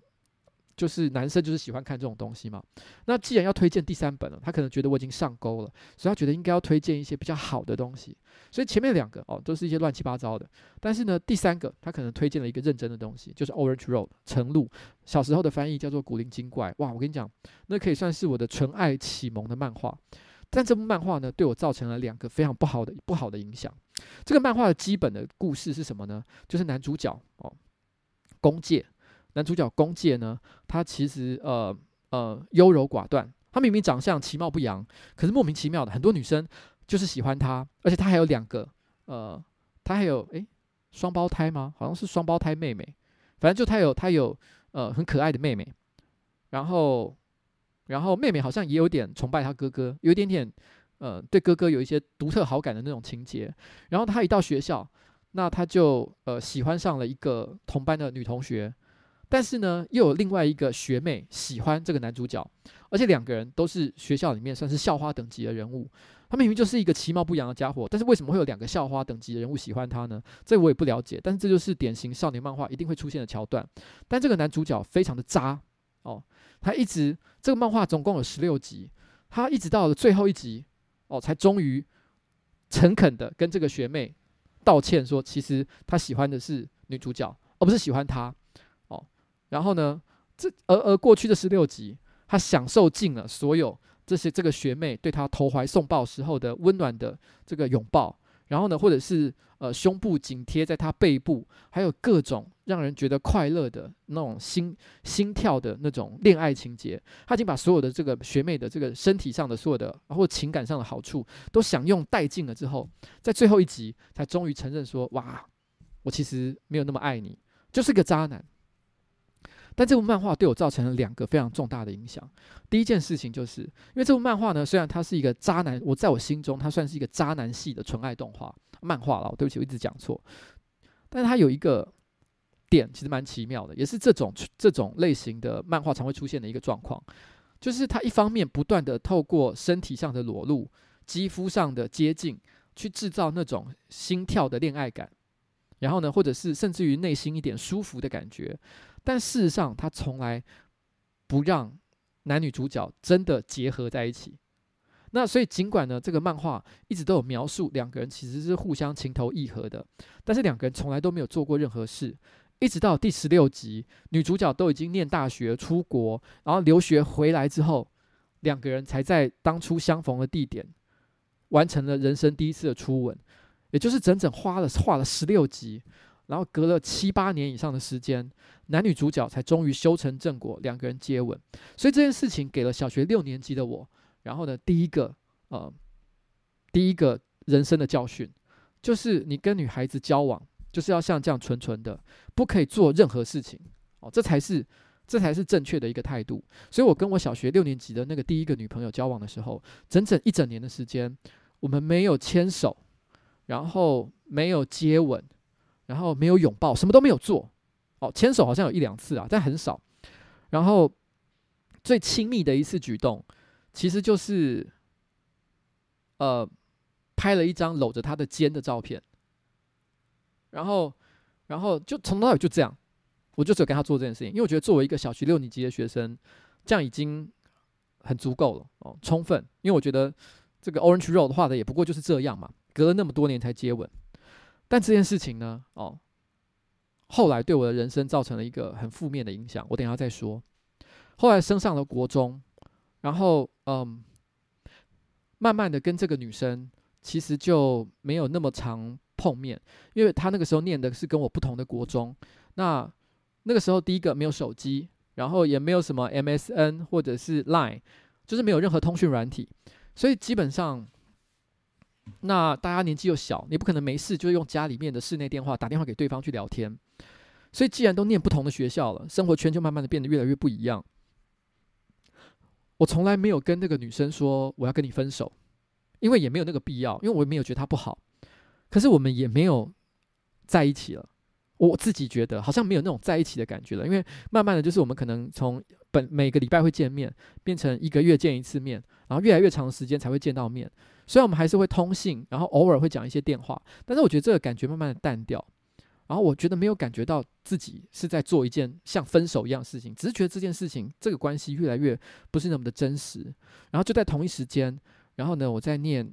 就是男生就是喜欢看这种东西嘛。那既然要推荐第三本了，他可能觉得我已经上钩了，所以他觉得应该要推荐一些比较好的东西。所以前面两个哦都是一些乱七八糟的，但是呢第三个他可能推荐了一个认真的东西，就是 Orange Road 橙路。小时候的翻译叫做古灵精怪。哇，我跟你讲，那可以算是我的纯爱启蒙的漫画。但这部漫画呢，对我造成了两个非常不好的不好的影响。这个漫画的基本的故事是什么呢？就是男主角哦，弓介。男主角弓介呢，他其实呃呃优柔寡断，他明明长相其貌不扬，可是莫名其妙的很多女生就是喜欢他，而且他还有两个呃，他还有诶双胞胎吗？好像是双胞胎妹妹，反正就他有他有呃很可爱的妹妹，然后然后妹妹好像也有点崇拜他哥哥，有一点点呃对哥哥有一些独特好感的那种情节，然后他一到学校。那他就呃喜欢上了一个同班的女同学，但是呢，又有另外一个学妹喜欢这个男主角，而且两个人都是学校里面算是校花等级的人物。他明明就是一个其貌不扬的家伙，但是为什么会有两个校花等级的人物喜欢他呢？这我也不了解。但是这就是典型少年漫画一定会出现的桥段。但这个男主角非常的渣哦，他一直这个漫画总共有十六集，他一直到了最后一集哦，才终于诚恳的跟这个学妹道歉说，其实他喜欢的是女主角，而不是喜欢他。然后呢，这而而过去的十六集，他享受尽了所有。这些这个学妹对他投怀送抱时候的温暖的这个拥抱，然后呢，或者是呃胸部紧贴在他背部，还有各种让人觉得快乐的那种心心跳的那种恋爱情节，他已经把所有的这个学妹的这个身体上的所有的或情感上的好处都享用殆尽了之后，在最后一集才终于承认说：“哇，我其实没有那么爱你，就是个渣男。”但这部漫画对我造成了两个非常重大的影响。第一件事情就是，因为这部漫画呢，虽然它是一个渣男，我在我心中它算是一个渣男系的纯爱动画漫画了。对不起，我一直讲错。但是它有一个点，其实蛮奇妙的，也是这种这种类型的漫画常会出现的一个状况，就是它一方面不断的透过身体上的裸露、肌肤上的接近，去制造那种心跳的恋爱感，然后呢，或者是甚至于内心一点舒服的感觉。但事实上，他从来不让男女主角真的结合在一起。那所以，尽管呢，这个漫画一直都有描述两个人其实是互相情投意合的，但是两个人从来都没有做过任何事。一直到第十六集，女主角都已经念大学、出国，然后留学回来之后，两个人才在当初相逢的地点完成了人生第一次的初吻，也就是整整花了画了十六集。然后隔了七八年以上的时间，男女主角才终于修成正果，两个人接吻。所以这件事情给了小学六年级的我，然后呢，第一个呃，第一个人生的教训，就是你跟女孩子交往，就是要像这样纯纯的，不可以做任何事情哦，这才是这才是正确的一个态度。所以我跟我小学六年级的那个第一个女朋友交往的时候，整整一整年的时间，我们没有牵手，然后没有接吻。然后没有拥抱，什么都没有做，哦，牵手好像有一两次啊，但很少。然后最亲密的一次举动，其实就是，呃，拍了一张搂着他的肩的照片。然后，然后就从头到尾就这样，我就只有跟他做这件事情，因为我觉得作为一个小学六年级的学生，这样已经很足够了哦，充分。因为我觉得这个 Orange Road 画的也不过就是这样嘛，隔了那么多年才接吻。但这件事情呢，哦，后来对我的人生造成了一个很负面的影响。我等下再说。后来升上了国中，然后嗯，慢慢的跟这个女生其实就没有那么常碰面，因为她那个时候念的是跟我不同的国中。那那个时候第一个没有手机，然后也没有什么 MSN 或者是 Line，就是没有任何通讯软体，所以基本上。那大家年纪又小，你不可能没事就用家里面的室内电话打电话给对方去聊天。所以既然都念不同的学校了，生活圈就慢慢的变得越来越不一样。我从来没有跟那个女生说我要跟你分手，因为也没有那个必要，因为我也没有觉得她不好。可是我们也没有在一起了。我自己觉得好像没有那种在一起的感觉了，因为慢慢的就是我们可能从本每个礼拜会见面，变成一个月见一次面，然后越来越长的时间才会见到面。虽然我们还是会通信，然后偶尔会讲一些电话，但是我觉得这个感觉慢慢的淡掉。然后我觉得没有感觉到自己是在做一件像分手一样的事情，只是觉得这件事情这个关系越来越不是那么的真实。然后就在同一时间，然后呢，我在念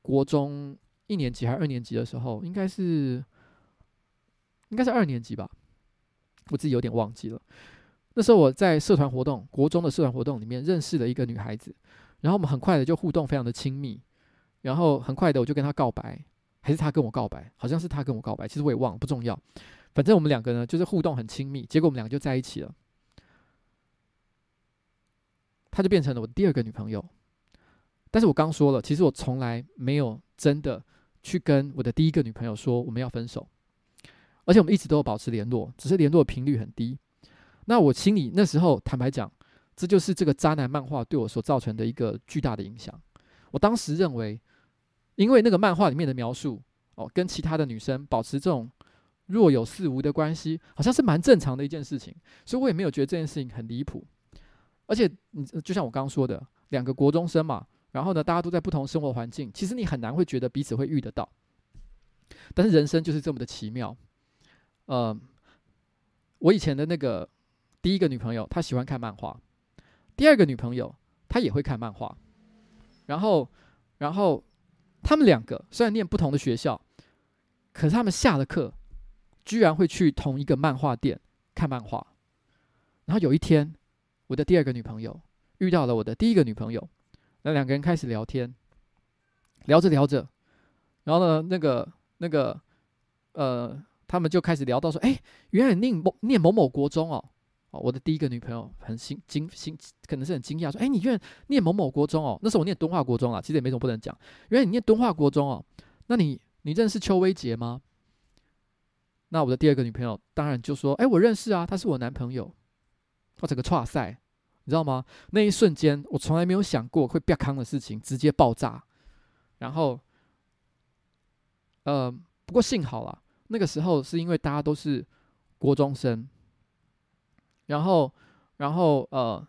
国中一年级还是二年级的时候，应该是应该是二年级吧，我自己有点忘记了。那时候我在社团活动，国中的社团活动里面认识了一个女孩子，然后我们很快的就互动非常的亲密。然后很快的，我就跟他告白，还是他跟我告白？好像是他跟我告白，其实我也忘了，不重要。反正我们两个呢，就是互动很亲密，结果我们两个就在一起了。他就变成了我第二个女朋友。但是我刚说了，其实我从来没有真的去跟我的第一个女朋友说我们要分手，而且我们一直都有保持联络，只是联络的频率很低。那我心里那时候坦白讲，这就是这个渣男漫画对我所造成的一个巨大的影响。我当时认为。因为那个漫画里面的描述，哦，跟其他的女生保持这种若有似无的关系，好像是蛮正常的一件事情，所以我也没有觉得这件事情很离谱。而且，你就像我刚刚说的，两个国中生嘛，然后呢，大家都在不同生活环境，其实你很难会觉得彼此会遇得到。但是人生就是这么的奇妙。呃，我以前的那个第一个女朋友，她喜欢看漫画；第二个女朋友，她也会看漫画。然后，然后他们两个虽然念不同的学校，可是他们下了课，居然会去同一个漫画店看漫画。然后有一天，我的第二个女朋友遇到了我的第一个女朋友，那两个人开始聊天，聊着聊着，然后呢，那个那个呃，他们就开始聊到说：“哎，原来你念某念某某国中哦。”我的第一个女朋友很惊惊惊，可能是很惊讶说：“哎，你原来念某某国中哦？那时候我念敦化国中啊，其实也没什么不能讲。原来你念敦化国中哦，那你你认识邱威杰吗？”那我的第二个女朋友当然就说：“哎，我认识啊，他是我男朋友。”我整个剉赛，你知道吗？那一瞬间，我从来没有想过会变康的事情直接爆炸。然后，呃，不过幸好啦，那个时候是因为大家都是国中生，然后，然后呃，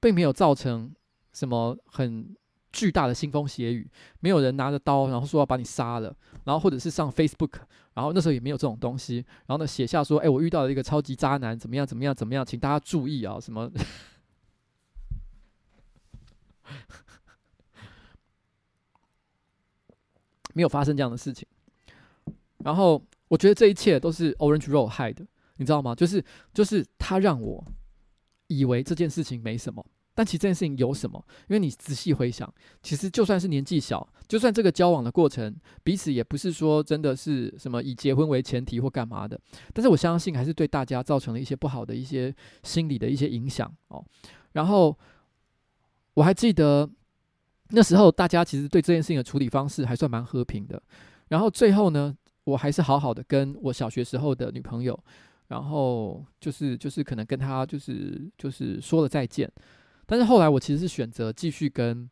并没有造成什么很。巨大的腥风血雨，没有人拿着刀，然后说要把你杀了，然后或者是上 Facebook，然后那时候也没有这种东西，然后呢写下说，哎，我遇到了一个超级渣男，怎么样怎么样怎么样，请大家注意啊，什么，没有发生这样的事情。然后我觉得这一切都是 Orange Roll 害的，你知道吗？就是就是他让我以为这件事情没什么。但其实这件事情有什么？因为你仔细回想，其实就算是年纪小，就算这个交往的过程，彼此也不是说真的是什么以结婚为前提或干嘛的。但是我相信，还是对大家造成了一些不好的一些心理的一些影响哦。然后我还记得那时候大家其实对这件事情的处理方式还算蛮和平的。然后最后呢，我还是好好的跟我小学时候的女朋友，然后就是就是可能跟他就是就是说了再见。但是后来我其实是选择继续跟，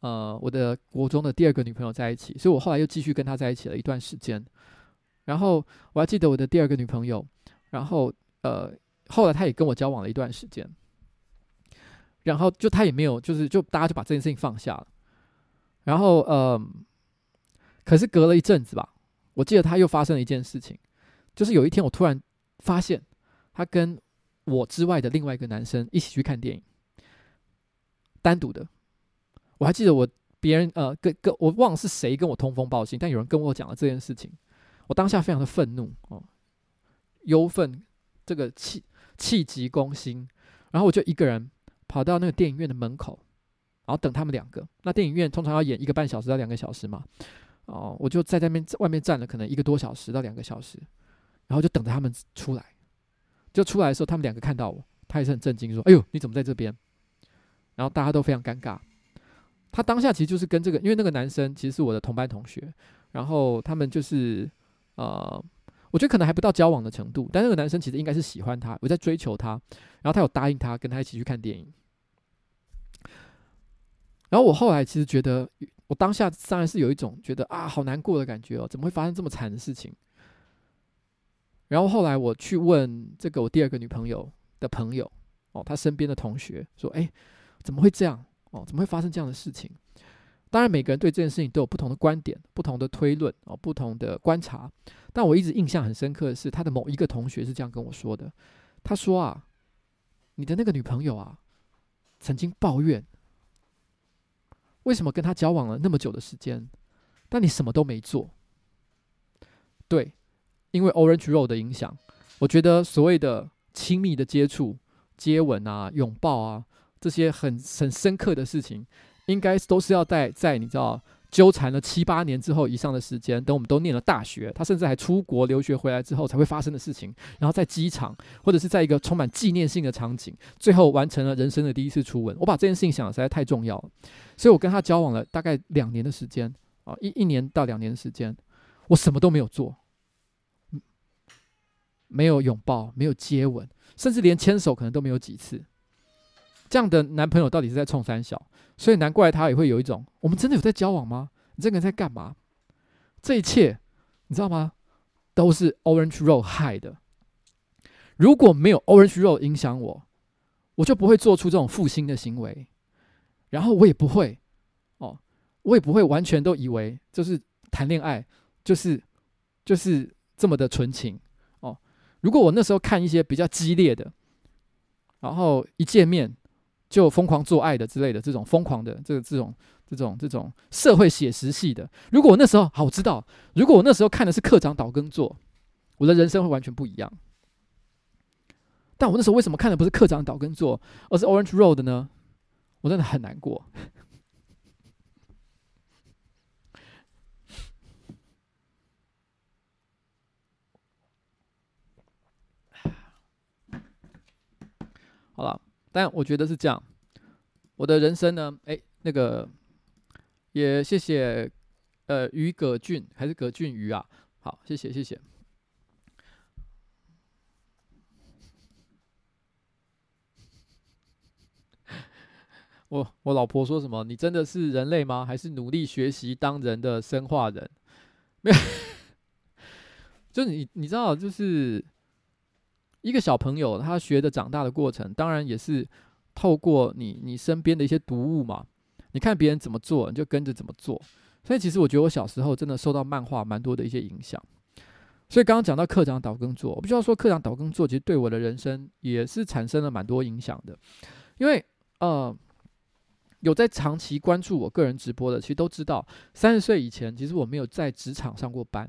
呃，我的国中的第二个女朋友在一起，所以我后来又继续跟她在一起了一段时间。然后我还记得我的第二个女朋友，然后呃，后来她也跟我交往了一段时间。然后就她也没有，就是就大家就把这件事情放下了。然后呃，可是隔了一阵子吧，我记得她又发生了一件事情，就是有一天我突然发现他跟我之外的另外一个男生一起去看电影。单独的，我还记得我别人呃跟跟我忘了是谁跟我通风报信，但有人跟我讲了这件事情，我当下非常的愤怒哦，忧愤，这个气气急攻心，然后我就一个人跑到那个电影院的门口，然后等他们两个。那电影院通常要演一个半小时到两个小时嘛，哦，我就在那边外面站了可能一个多小时到两个小时，然后就等着他们出来。就出来的时候，他们两个看到我，他也是很震惊，说：“哎呦，你怎么在这边？”然后大家都非常尴尬，他当下其实就是跟这个，因为那个男生其实是我的同班同学，然后他们就是呃，我觉得可能还不到交往的程度，但那个男生其实应该是喜欢他，我在追求他，然后他有答应他跟他一起去看电影。然后我后来其实觉得，我当下当然是有一种觉得啊，好难过的感觉哦，怎么会发生这么惨的事情？然后后来我去问这个我第二个女朋友的朋友哦，他身边的同学说，哎。怎么会这样？哦，怎么会发生这样的事情？当然，每个人对这件事情都有不同的观点、不同的推论哦、不同的观察。但我一直印象很深刻的是，他的某一个同学是这样跟我说的：“他说啊，你的那个女朋友啊，曾经抱怨，为什么跟他交往了那么久的时间，但你什么都没做？对，因为 Orange Road 的影响，我觉得所谓的亲密的接触、接吻啊、拥抱啊。”这些很很深刻的事情，应该都是要在在你知道纠缠了七八年之后以上的时间，等我们都念了大学，他甚至还出国留学回来之后才会发生的事情。然后在机场，或者是在一个充满纪念性的场景，最后完成了人生的第一次初吻。我把这件事情想的实在太重要了，所以我跟他交往了大概两年的时间啊，一一年到两年的时间，我什么都没有做，没有拥抱，没有接吻，甚至连牵手可能都没有几次。这样的男朋友到底是在冲三小，所以难怪他也会有一种：我们真的有在交往吗？你这个人在干嘛？这一切你知道吗？都是 Orange r o d 害的。如果没有 Orange r o d 影响我，我就不会做出这种负心的行为，然后我也不会哦，我也不会完全都以为就是谈恋爱就是就是这么的纯情。如果我那时候看一些比较激烈的，然后一见面就疯狂做爱的之类的这种疯狂的这个这种这种这种社会写实系的，如果我那时候好，我知道，如果我那时候看的是课长岛耕作，我的人生会完全不一样。但我那时候为什么看的不是课长岛耕作，而是 Orange Road 呢？我真的很难过。好了，但我觉得是这样。我的人生呢？哎，那个也谢谢，呃，于葛俊还是葛俊于啊？好，谢谢谢谢。我我老婆说什么？你真的是人类吗？还是努力学习当人的生化人？没有，就你你知道，就是一个小朋友他学的长大的过程，当然也是透过你你身边的一些读物嘛。你看别人怎么做，你就跟着怎么做。所以其实我觉得我小时候真的受到漫画蛮多的一些影响。所以刚刚讲到课长岛耕作，我必须要说课长岛耕作其实对我的人生也是产生了蛮多影响的，因为呃。有在长期关注我个人直播的，其实都知道，三十岁以前，其实我没有在职场上过班，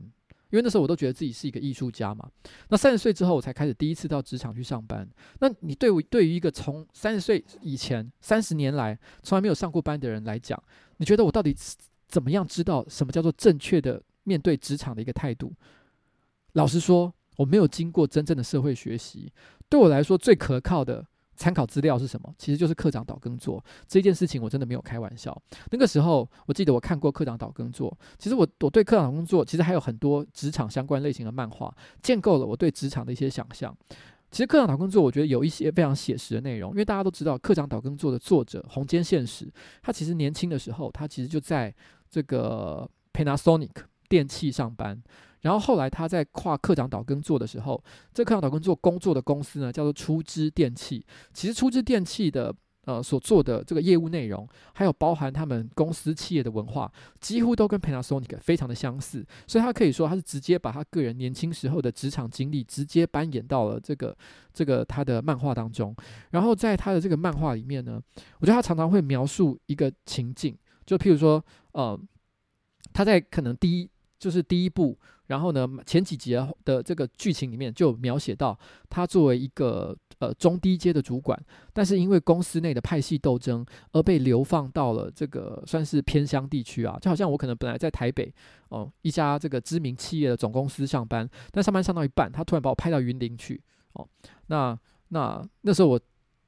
因为那时候我都觉得自己是一个艺术家嘛。那三十岁之后，我才开始第一次到职场去上班。那你对我对于一个从三十岁以前三十年来从来没有上过班的人来讲，你觉得我到底怎么样知道什么叫做正确的面对职场的一个态度？老实说，我没有经过真正的社会学习，对我来说最可靠的。参考资料是什么？其实就是课长岛耕作这件事情，我真的没有开玩笑。那个时候，我记得我看过课长岛耕作。其实我我对课长岛耕作，其实还有很多职场相关类型的漫画，建构了我对职场的一些想象。其实课长岛耕作，我觉得有一些非常写实的内容，因为大家都知道，课长岛耕作的作者红间现实，他其实年轻的时候，他其实就在这个 Panasonic 电器上班。然后后来他在跨课长岛耕作的时候，这课长岛耕作工作的公司呢，叫做出之电器。其实出之电器的呃所做的这个业务内容，还有包含他们公司企业的文化，几乎都跟 Panasonic 非常的相似。所以他可以说他是直接把他个人年轻时候的职场经历直接搬演到了这个这个他的漫画当中。然后在他的这个漫画里面呢，我觉得他常常会描述一个情境，就譬如说呃他在可能第一就是第一部。然后呢，前几集的这个剧情里面就描写到，他作为一个呃中低阶的主管，但是因为公司内的派系斗争而被流放到了这个算是偏乡地区啊，就好像我可能本来在台北哦、一家这个知名企业的总公司上班，但上班上到一半，他突然把我派到云林去哦，那那那时候我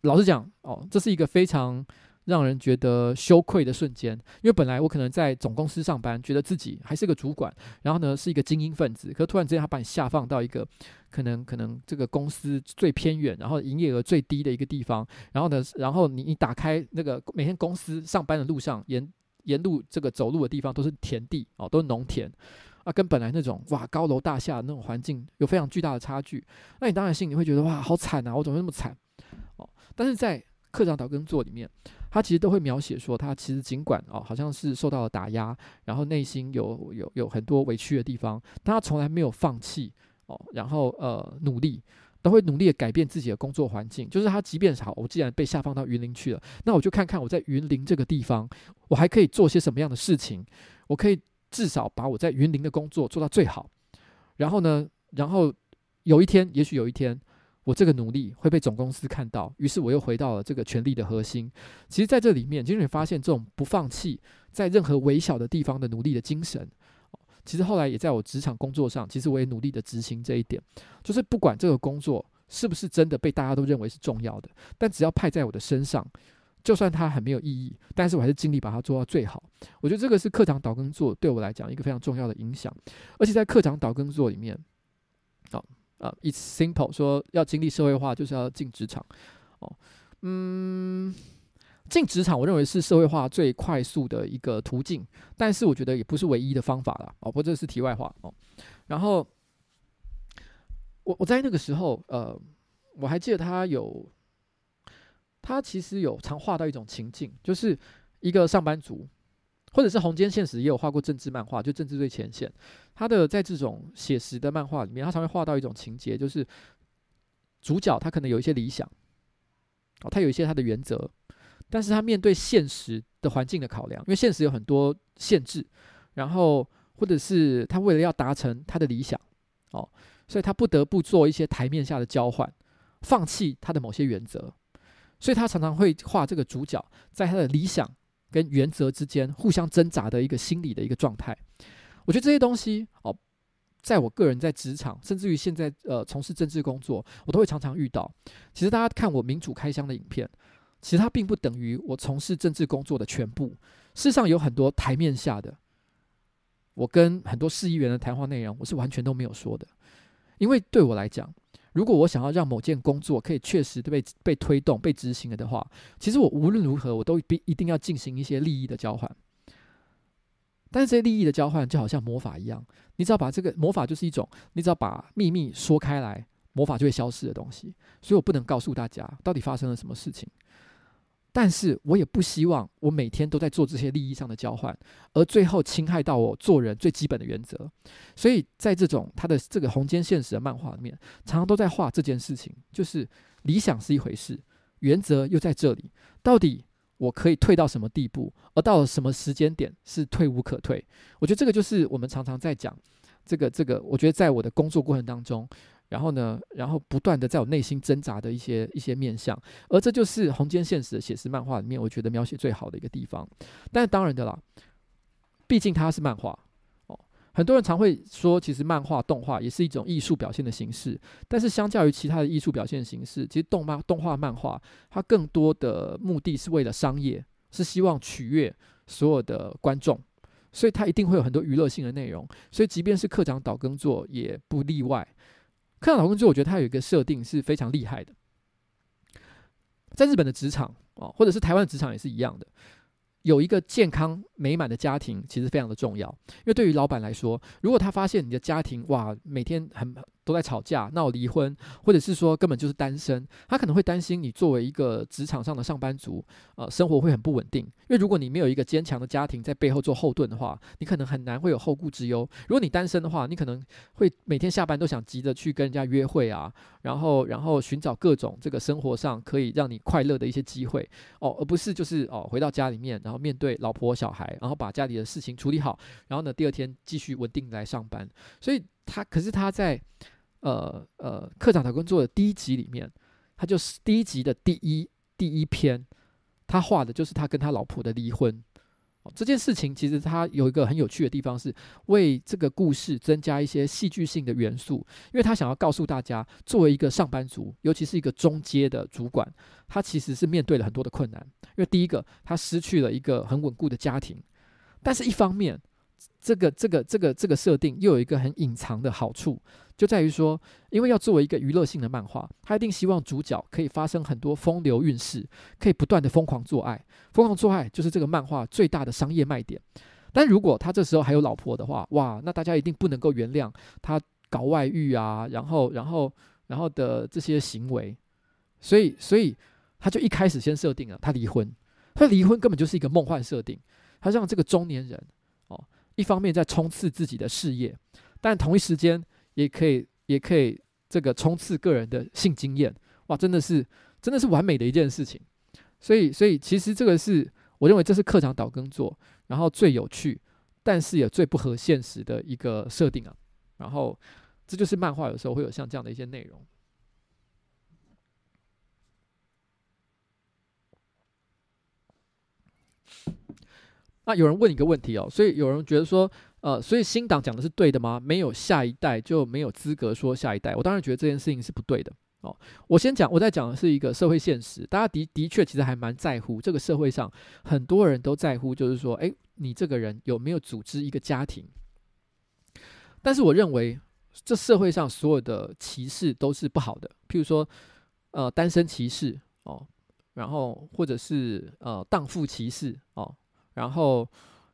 老实讲哦，这是一个非常。让人觉得羞愧的瞬间，因为本来我可能在总公司上班，觉得自己还是个主管，然后呢是一个精英分子，可突然之间他把你下放到一个可能可能这个公司最偏远，然后营业额最低的一个地方，然后呢，然后你你打开那个每天公司上班的路上，沿沿路这个走路的地方都是田地哦，都是农田。啊，跟本来那种哇高楼大厦那种环境有非常巨大的差距，那你当然心里会觉得哇好惨啊，我怎么会那么惨？哦？但是在课长岛耕作里面。他其实都会描写说，他其实尽管哦，好像是受到了打压，然后内心有有有很多委屈的地方，但他从来没有放弃哦，然后呃努力，都会努力的改变自己的工作环境。就是他即便是好，我既然被下放到云林去了，那我就看看我在云林这个地方，我还可以做些什么样的事情，我可以至少把我在云林的工作做到最好。然后呢，然后有一天，也许有一天。我这个努力会被总公司看到，于是我又回到了这个权力的核心。其实，在这里面，其实你发现这种不放弃在任何微小的地方的努力的精神，其实后来也在我职场工作上，其实我也努力的执行这一点。就是不管这个工作是不是真的被大家都认为是重要的，但只要派在我的身上，就算它很没有意义，但是我还是尽力把它做到最好。我觉得这个是课长岛耕作对我来讲一个非常重要的影响。而且在课长岛耕作里面，好。啊、，It's simple，说要经历社会化就是要进职场，哦，嗯，进职场，我认为是社会化最快速的一个途径，但是我觉得也不是唯一的方法了。哦，不这是题外话哦。然后我我在那个时候，呃，我还记得他有，他其实有常画到一种情境，就是一个上班族，或者是红间现实也有画过政治漫画，就政治最前线。他的在这种写实的漫画里面，他常会画到一种情节，就是主角他可能有一些理想，哦，他有一些他的原则。但是他面对现实的环境的考量，因为现实有很多限制，然后或者是他为了要达成他的理想，哦，所以他不得不做一些台面下的交换，放弃他的某些原则，所以他常常会画这个主角在他的理想跟原则之间互相挣扎的一个心理的一个状态。我觉得这些东西哦，在我个人在职场，甚至于现在呃从事政治工作，我都会常常遇到。其实大家看我民主开箱的影片。其实它并不等于我从事政治工作的全部。事实上，有很多台面下的，我跟很多市议员的谈话内容，我是完全都没有说的。因为对我来讲，如果我想要让某件工作可以确实都被被推动、被执行了的话，其实我无论如何，我都必一定要进行一些利益的交换。但是这些利益的交换就好像魔法一样，你只要把这个魔法就是一种，你只要把秘密说开来，魔法就会消失的东西。所以我不能告诉大家到底发生了什么事情。但是我也不希望我每天都在做这些利益上的交换，而最后侵害到我做人最基本的原则。所以在这种他的这个红间现实的漫画里面，常常都在画这件事情，就是理想是一回事，原则又在这里，到底我可以退到什么地步，而到了什么时间点是退无可退？我觉得这个就是我们常常在讲这个这个。我觉得在我的工作过程当中。然后呢，然后不断的在我内心挣扎的一些一些面向，而这就是红间现实的写实漫画里面，我觉得描写最好的一个地方。但是当然的啦，毕竟它是漫画哦，很多人常会说，其实漫画动画也是一种艺术表现的形式。但是相较于其他的艺术表现形式，其实动漫动画漫画它更多的目的是为了商业，是希望取悦所有的观众，所以它一定会有很多娱乐性的内容。所以即便是课长岛耕作也不例外。看到老公之后，我觉得他有一个设定是非常厉害的。在日本的职场啊，或者是台湾的职场也是一样的，有一个健康美满的家庭其实非常的重要。因为对于老板来说，如果他发现你的家庭哇，每天很都在吵架、闹离婚，或者是说根本就是单身，他可能会担心你作为一个职场上的上班族，呃，生活会很不稳定。因为如果你没有一个坚强的家庭在背后做后盾的话，你可能很难会有后顾之忧。如果你单身的话，你可能会每天下班都想急着去跟人家约会啊，然后然后寻找各种这个生活上可以让你快乐的一些机会哦，而不是就是哦回到家里面，然后面对老婆小孩，然后把家里的事情处理好，然后呢第二天继续稳定来上班。所以他可是他在。呃呃，课长的工作的第一集里面，他就是第一集的第一第一篇，他画的就是他跟他老婆的离婚。这件事情其实它有一个很有趣的地方，是为这个故事增加一些戏剧性的元素，因为他想要告诉大家，作为一个上班族，尤其是一个中阶的主管，他其实是面对了很多的困难。因为第一个，他失去了一个很稳固的家庭，但是一方面，这个这个这个这个设定又有一个很隐藏的好处。就在于说，因为要作为一个娱乐性的漫画，他一定希望主角可以发生很多风流韵事，可以不断的疯狂做爱。疯狂做爱就是这个漫画最大的商业卖点。但如果他这时候还有老婆的话，哇，那大家一定不能够原谅他搞外遇啊，然后，然后，然后的这些行为。所以，所以他就一开始先设定了他离婚。他离婚根本就是一个梦幻设定。他让这个中年人哦，一方面在冲刺自己的事业，但同一时间。也可以，也可以这个冲刺个人的性经验，哇，真的是，真的是完美的一件事情。所以，所以其实这个是我认为这是课长岛耕做，然后最有趣，但是也最不合现实的一个设定啊。然后，这就是漫画有时候会有像这样的一些内容。那有人问一个问题哦，所以有人觉得说。呃，所以新党讲的是对的吗？没有下一代就没有资格说下一代。我当然觉得这件事情是不对的哦。我先讲，我在讲的是一个社会现实，大家的的确其实还蛮在乎这个社会上很多人都在乎，就是说，诶，你这个人有没有组织一个家庭？但是我认为这社会上所有的歧视都是不好的，譬如说，呃，单身歧视哦，然后或者是呃荡妇歧视哦，然后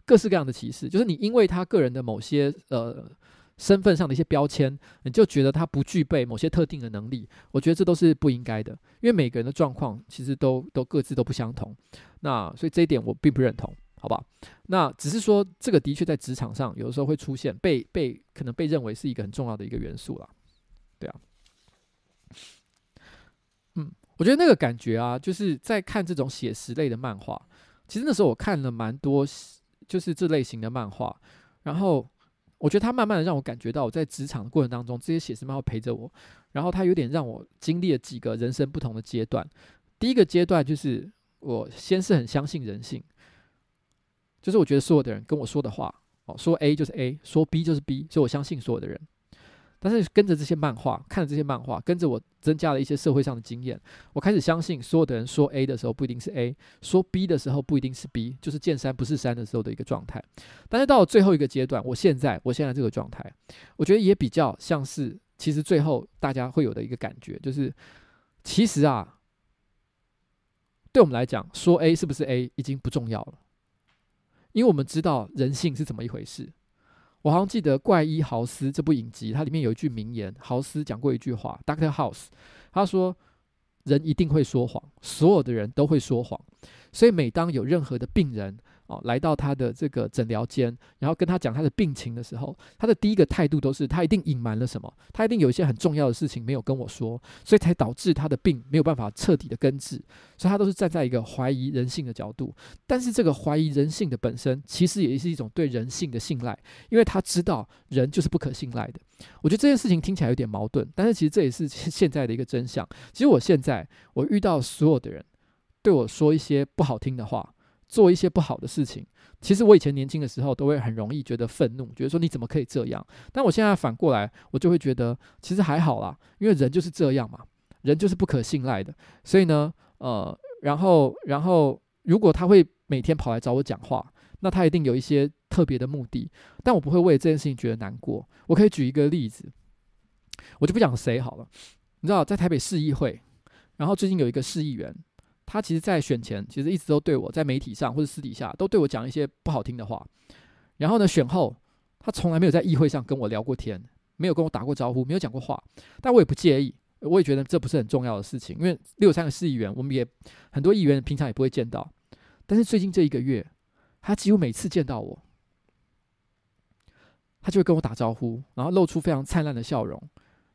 各式各样的歧视，就是你因为他个人的某些呃身份上的一些标签，你就觉得他不具备某些特定的能力，我觉得这都是不应该的，因为每个人的状况其实都都各自都不相同，那所以这一点我并不认同，好吧？那只是说这个的确在职场上有的时候会出现，被被可能被认为是一个很重要的一个元素啦，对啊，嗯。我觉得那个感觉啊，就是在看这种写实类的漫画。其实那时候我看了蛮多，就是这类型的漫画。然后我觉得他慢慢的让我感觉到，我在职场的过程当中，这些写实漫画陪着我。然后他有点让我经历了几个人生不同的阶段。第一个阶段就是我先是很相信人性，就是我觉得所有的人跟我说的话，哦，说 A 就是 A，说 B 就是 B，所以我相信所有的人。但是跟着这些漫画，看着这些漫画，跟着我增加了一些社会上的经验，我开始相信所有的人说 A 的时候不一定是 A，说 B 的时候不一定是 B，就是见山不是山的时候的一个状态。但是到了最后一个阶段，我现在我现在这个状态，我觉得也比较像是，其实最后大家会有的一个感觉，就是其实啊，对我们来讲，说 A 是不是 A 已经不重要了，因为我们知道人性是怎么一回事。我好像记得《怪医豪斯》这部影集，它里面有一句名言，豪斯讲过一句话，Doctor House，他说：“人一定会说谎，所有的人都会说谎，所以每当有任何的病人。”来到他的这个诊疗间，然后跟他讲他的病情的时候，他的第一个态度都是他一定隐瞒了什么，他一定有一些很重要的事情没有跟我说，所以才导致他的病没有办法彻底的根治，所以他都是站在一个怀疑人性的角度。但是这个怀疑人性的本身，其实也是一种对人性的信赖，因为他知道人就是不可信赖的。我觉得这件事情听起来有点矛盾，但是其实这也是 现在的一个真相。其实我现在我遇到所有的人对我说一些不好听的话。做一些不好的事情，其实我以前年轻的时候都会很容易觉得愤怒，觉得说你怎么可以这样？但我现在反过来，我就会觉得其实还好啦，因为人就是这样嘛，人就是不可信赖的。所以呢，呃，然后，然后如果他会每天跑来找我讲话，那他一定有一些特别的目的。但我不会为这件事情觉得难过。我可以举一个例子，我就不讲谁好了。你知道，在台北市议会，然后最近有一个市议员。他其实，在选前，其实一直都对我在媒体上或者私底下都对我讲一些不好听的话。然后呢，选后他从来没有在议会上跟我聊过天，没有跟我打过招呼，没有讲过话。但我也不介意，我也觉得这不是很重要的事情，因为六三个市议员，我们也很多议员平常也不会见到。但是最近这一个月，他几乎每次见到我，他就会跟我打招呼，然后露出非常灿烂的笑容。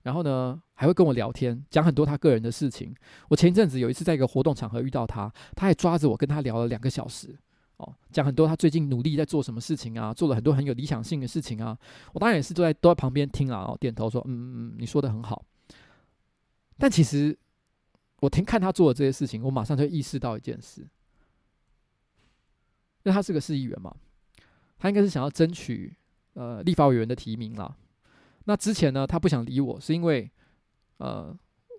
然后呢，还会跟我聊天，讲很多他个人的事情。我前一阵子有一次在一个活动场合遇到他，他还抓着我跟他聊了两个小时，哦，讲很多他最近努力在做什么事情啊，做了很多很有理想性的事情啊。我当然也是都在都在旁边听了，然后点头说，嗯嗯嗯，你说的很好。但其实我听看他做的这些事情，我马上就意识到一件事，因为他是个市议员嘛，他应该是想要争取呃立法委员的提名啦。那之前呢，他不想理我，是因为，呃，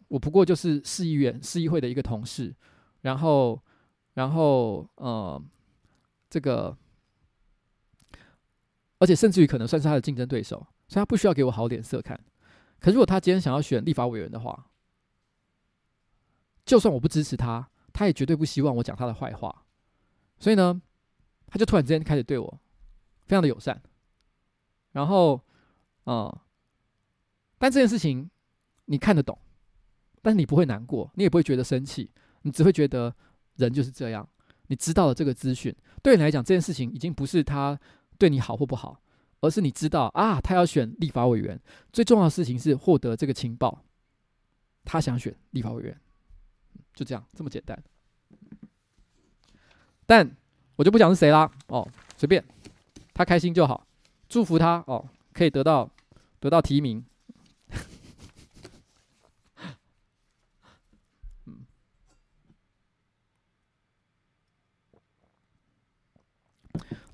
我不过就是市议员、市议会的一个同事，然后，然后，呃，这个，而且甚至于可能算是他的竞争对手，所以他不需要给我好脸色看。可如果他今天想要选立法委员的话，就算我不支持他，他也绝对不希望我讲他的坏话。所以呢，他就突然之间开始对我非常的友善，然后，呃。但这件事情，你看得懂，但是你不会难过，你也不会觉得生气，你只会觉得人就是这样。你知道了这个资讯，对你来讲，这件事情已经不是他对你好或不好，而是你知道啊，他要选立法委员，最重要的事情是获得这个情报，他想选立法委员，就这样这么简单。但我就不讲是谁啦，哦，随便，他开心就好，祝福他哦，可以得到得到提名。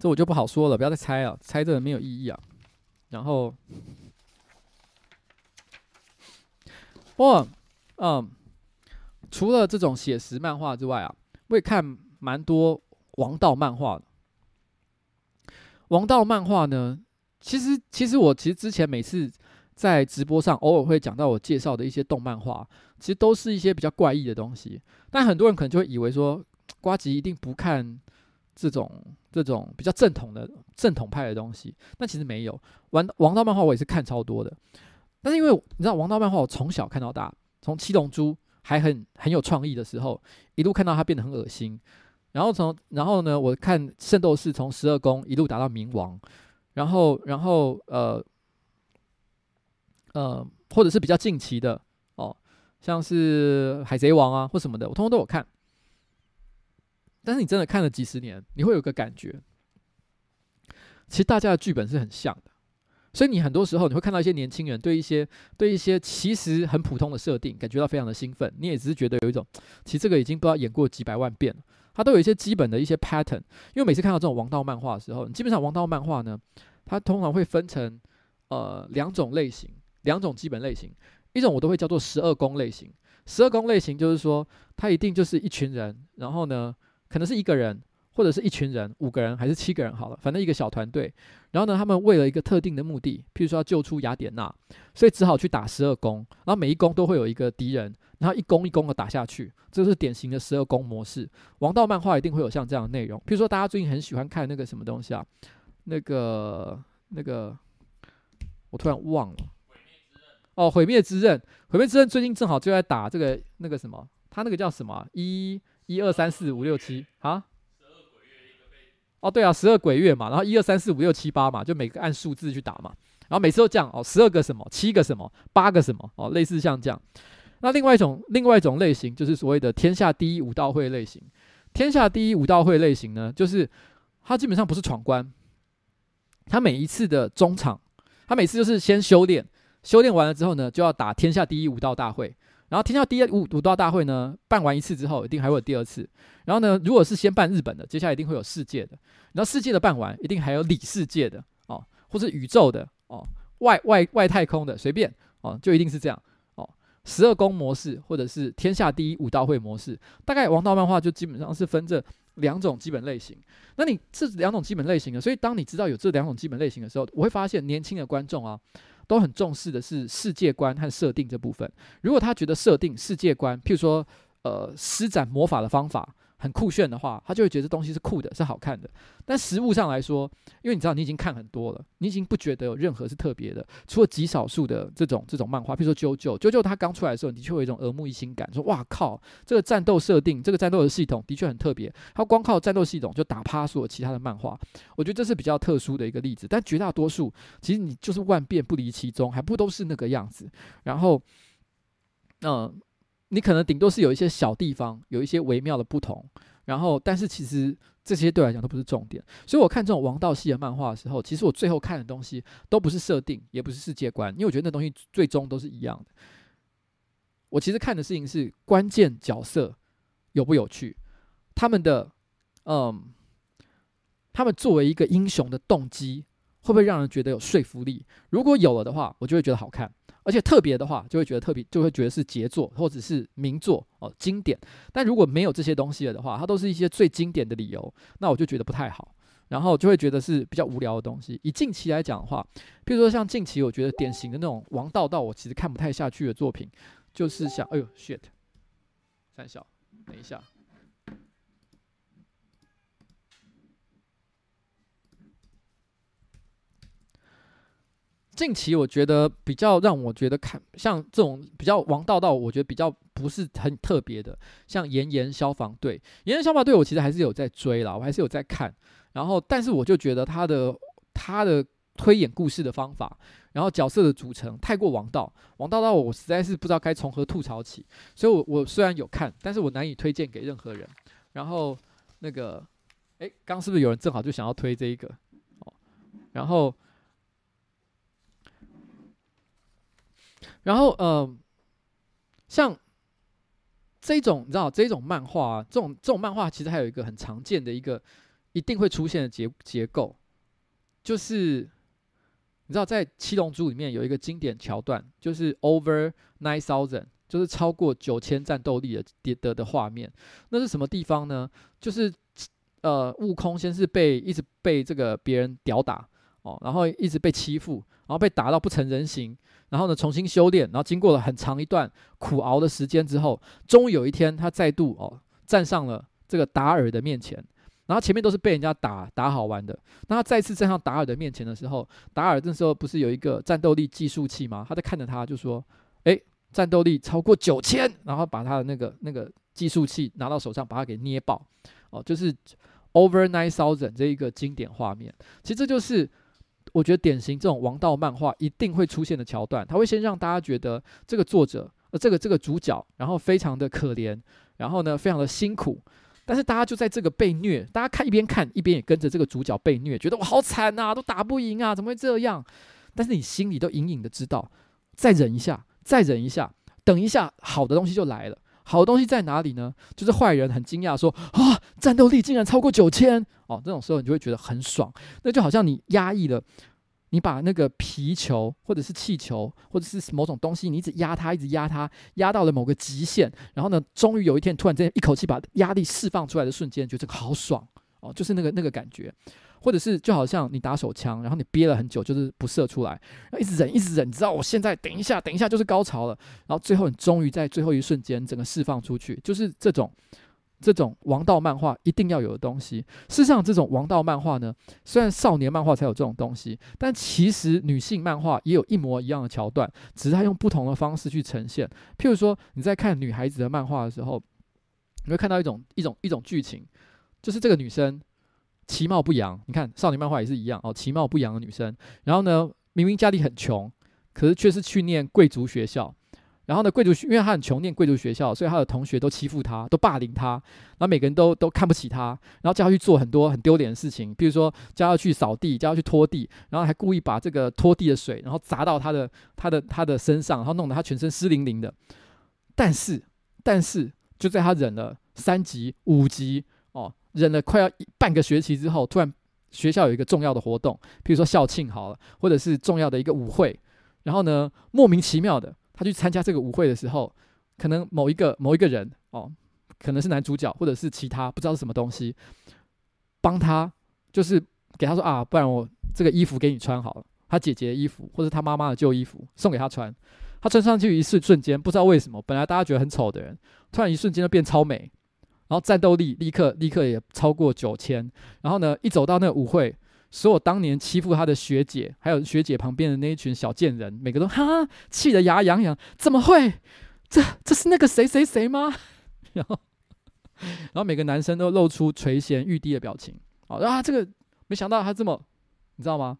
这我就不好说了，不要再猜了，猜这个没有意义啊。然后，不过，嗯，除了这种写实漫画之外啊，我也看蛮多王道漫画。王道漫画呢，其实，其实我其实之前每次在直播上偶尔会讲到我介绍的一些动漫画，其实都是一些比较怪异的东西。但很多人可能就会以为说，瓜吉一定不看这种这种比较正统的正统派的东西。但其实没有，王王道漫画我也是看超多的。但是因为你知道王道漫画，我从小看到大，从七龙珠还很很有创意的时候，一路看到它变得很恶心。然后从然后呢，我看圣斗士从十二宫一路打到冥王，然后然后呃。呃，或者是比较近期的哦，像是海贼王啊或什么的，我通通都有看。但是你真的看了几十年，你会有个感觉，其实大家的剧本是很像的。所以你很多时候你会看到一些年轻人对一些对一些其实很普通的设定感觉到非常的兴奋，你也只是觉得有一种，其实这个已经不知道演过几百万遍了，它都有一些基本的一些 pattern。因为每次看到这种王道漫画的时候，你基本上王道漫画呢，它通常会分成呃两种类型。两种基本类型，一种我都会叫做十二宫类型。十二宫类型就是说，它一定就是一群人，然后呢，可能是一个人，或者是一群人，五个人还是七个人好了，反正一个小团队。然后呢，他们为了一个特定的目的，譬如说要救出雅典娜，所以只好去打十二宫。然后每一宫都会有一个敌人，然后一宫一宫的打下去，这是典型的十二宫模式。王道漫画一定会有像这样的内容。譬如说，大家最近很喜欢看那个什么东西啊？那个那个，我突然忘了。哦，毁灭之刃，毁灭之刃最近正好就在打这个那个什么，他那个叫什么？一、一二三四五六七啊？哦，对啊，十二鬼月嘛，然后一二三四五六七八嘛，就每个按数字去打嘛，然后每次都这样哦，十二个什么，七个什么，八个什么哦，类似像这样。那另外一种，另外一种类型就是所谓的天下第一武道会类型。天下第一武道会类型呢，就是他基本上不是闯关，他每一次的中场，他每次就是先修炼。修炼完了之后呢，就要打天下第一武道大会。然后天下第一武武道大会呢，办完一次之后，一定还会有第二次。然后呢，如果是先办日本的，接下来一定会有世界的。然后世界的办完，一定还有里世界的哦，或是宇宙的哦，外外外太空的，随便哦，就一定是这样哦。十二宫模式，或者是天下第一武道会模式，大概王道漫画就基本上是分这两种基本类型。那你这两种基本类型呢？所以当你知道有这两种基本类型的时候，我会发现年轻的观众啊。都很重视的是世界观和设定这部分。如果他觉得设定世界观，譬如说，呃，施展魔法的方法。很酷炫的话，他就会觉得这东西是酷的，是好看的。但实物上来说，因为你知道你已经看很多了，你已经不觉得有任何是特别的，除了极少数的这种这种漫画，比如说《JoJo》，JoJo 他刚出来的时候，的确有一种耳目一新感，说哇靠，这个战斗设定，这个战斗的系统的确很特别。它光靠战斗系统就打趴所有其他的漫画，我觉得这是比较特殊的一个例子。但绝大多数其实你就是万变不离其宗，还不都是那个样子。然后，嗯、你可能顶多是有一些小地方，有一些微妙的不同，然后，但是其实这些对来讲都不是重点。所以我看这种王道系的漫画的时候，其实我最后看的东西都不是设定，也不是世界观，因为我觉得那东西最终都是一样的。我其实看的事情是关键角色有不有趣，他们的，嗯，他们作为一个英雄的动机会不会让人觉得有说服力？如果有了的话，我就会觉得好看。而且特别的话，就会觉得特别，就会觉得是杰作或者是名作哦，经典。但如果没有这些东西了的话，它都是一些最经典的理由，那我就觉得不太好，然后就会觉得是比较无聊的东西。以近期来讲的话，比如说像近期，我觉得典型的那种王道道我其实看不太下去的作品，就是像哎呦 shit，三小，等一下。近期我觉得比较让我觉得看像这种比较王道到我觉得比较不是很特别的，像《炎炎消防队》。《炎炎消防队》我其实还是有在追啦，我还是有在看。然后，但是我就觉得他的他的推演故事的方法，然后角色的组成太过王道，王道到我实在是不知道该从何吐槽起。所以我，我我虽然有看，但是我难以推荐给任何人。然后，那个，诶，刚是不是有人正好就想要推这一个？哦，然后。然后，呃，像这种你知道，这种漫画啊，这种这种漫画其实还有一个很常见的一个一定会出现的结结构，就是你知道，在《七龙珠》里面有一个经典桥段，就是 Over Nine Thousand，就是超过九千战斗力的的的的画面。那是什么地方呢？就是呃，悟空先是被一直被这个别人吊打。哦，然后一直被欺负，然后被打到不成人形，然后呢重新修炼，然后经过了很长一段苦熬的时间之后，终于有一天他再度哦站上了这个达尔的面前。然后前面都是被人家打打好玩的，那他再次站上达尔的面前的时候，达尔那时候不是有一个战斗力计数器吗？他在看着他，就说：“诶，战斗力超过九千。”然后把他的那个那个计数器拿到手上，把他给捏爆。哦，就是 Over Nine Thousand 这一个经典画面。其实这就是我觉得典型这种王道漫画一定会出现的桥段。他会先让大家觉得这个作者呃这个这个主角，然后非常的可怜，然后呢非常的辛苦。但是大家就在这个被虐，大家看一边看一边也跟着这个主角被虐，觉得我好惨呐，都打不赢啊，怎么会这样？但是你心里都隐隐的知道，再忍一下，再忍一下，等一下好的东西就来了。好东西在哪里呢？就是坏人很惊讶说啊，战斗力竟然超过九千哦，这种时候你就会觉得很爽，那就好像你压抑了。你把那个皮球，或者是气球，或者是某种东西，你一直压它，一直压它，压到了某个极限，然后呢，终于有一天突然间一口气把压力释放出来的瞬间，觉得好爽哦，就是那个那个感觉，或者是就好像你打手枪，然后你憋了很久，就是不射出来，然后一直忍，一直忍，你知道我现在等一下，等一下就是高潮了，然后最后你终于在最后一瞬间整个释放出去，就是这种。这种王道漫画一定要有的东西，事实上，这种王道漫画呢，虽然少年漫画才有这种东西，但其实女性漫画也有一模一样的桥段，只是它用不同的方式去呈现。譬如说，你在看女孩子的漫画的时候，你会看到一种一种一种剧情，就是这个女生其貌不扬。你看少女漫画也是一样哦，其貌不扬的女生，然后呢，明明家里很穷，可是却是去念贵族学校。然后呢，贵族学，因为他很穷，念贵族学校，所以他的同学都欺负他，都霸凌他，然后每个人都都看不起他，然后叫他去做很多很丢脸的事情，比如说叫他去扫地，叫他去拖地，然后还故意把这个拖地的水，然后砸到他的他的他的身上，然后弄得他全身湿淋淋的。但是，但是就在他忍了三级、五级哦，忍了快要一半个学期之后，突然学校有一个重要的活动，比如说校庆好了，或者是重要的一个舞会，然后呢，莫名其妙的。他去参加这个舞会的时候，可能某一个某一个人哦，可能是男主角，或者是其他不知道是什么东西，帮他就是给他说啊，不然我这个衣服给你穿好了，他姐姐的衣服或者他妈妈的旧衣服送给他穿，他穿上去一瞬瞬间，不知道为什么，本来大家觉得很丑的人，突然一瞬间就变超美，然后战斗力立刻立刻也超过九千，然后呢，一走到那个舞会。所有当年欺负他的学姐，还有学姐旁边的那一群小贱人，每个都哈气得牙痒痒。怎么会？这这是那个谁谁谁吗？然后，然后每个男生都露出垂涎欲滴的表情。好啊，这个没想到他这么，你知道吗？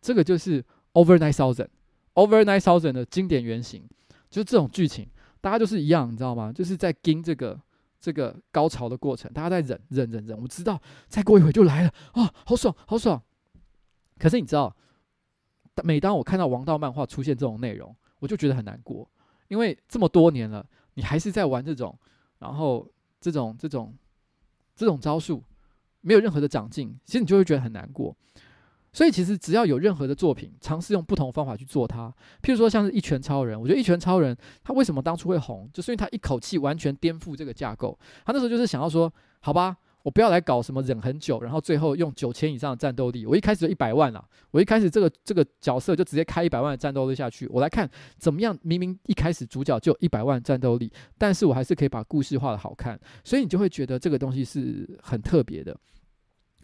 这个就是 Over Nine Thousand，Over Nine Thousand 的经典原型，就是这种剧情，大家就是一样，你知道吗？就是在跟这个。这个高潮的过程，大家在忍忍忍忍，我知道再过一会就来了啊，好爽好爽！可是你知道，每当我看到王道漫画出现这种内容，我就觉得很难过，因为这么多年了，你还是在玩这种，然后这种这种这种招数，没有任何的长进，其实你就会觉得很难过。所以其实只要有任何的作品尝试用不同方法去做它，譬如说像是一拳超人，我觉得一拳超人他为什么当初会红，就是因为他一口气完全颠覆这个架构。他那时候就是想要说，好吧，我不要来搞什么忍很久，然后最后用九千以上的战斗力，我一开始就一百万了，我一开始这个这个角色就直接开一百万的战斗力下去，我来看怎么样。明明一开始主角就一百万战斗力，但是我还是可以把故事画得好看，所以你就会觉得这个东西是很特别的。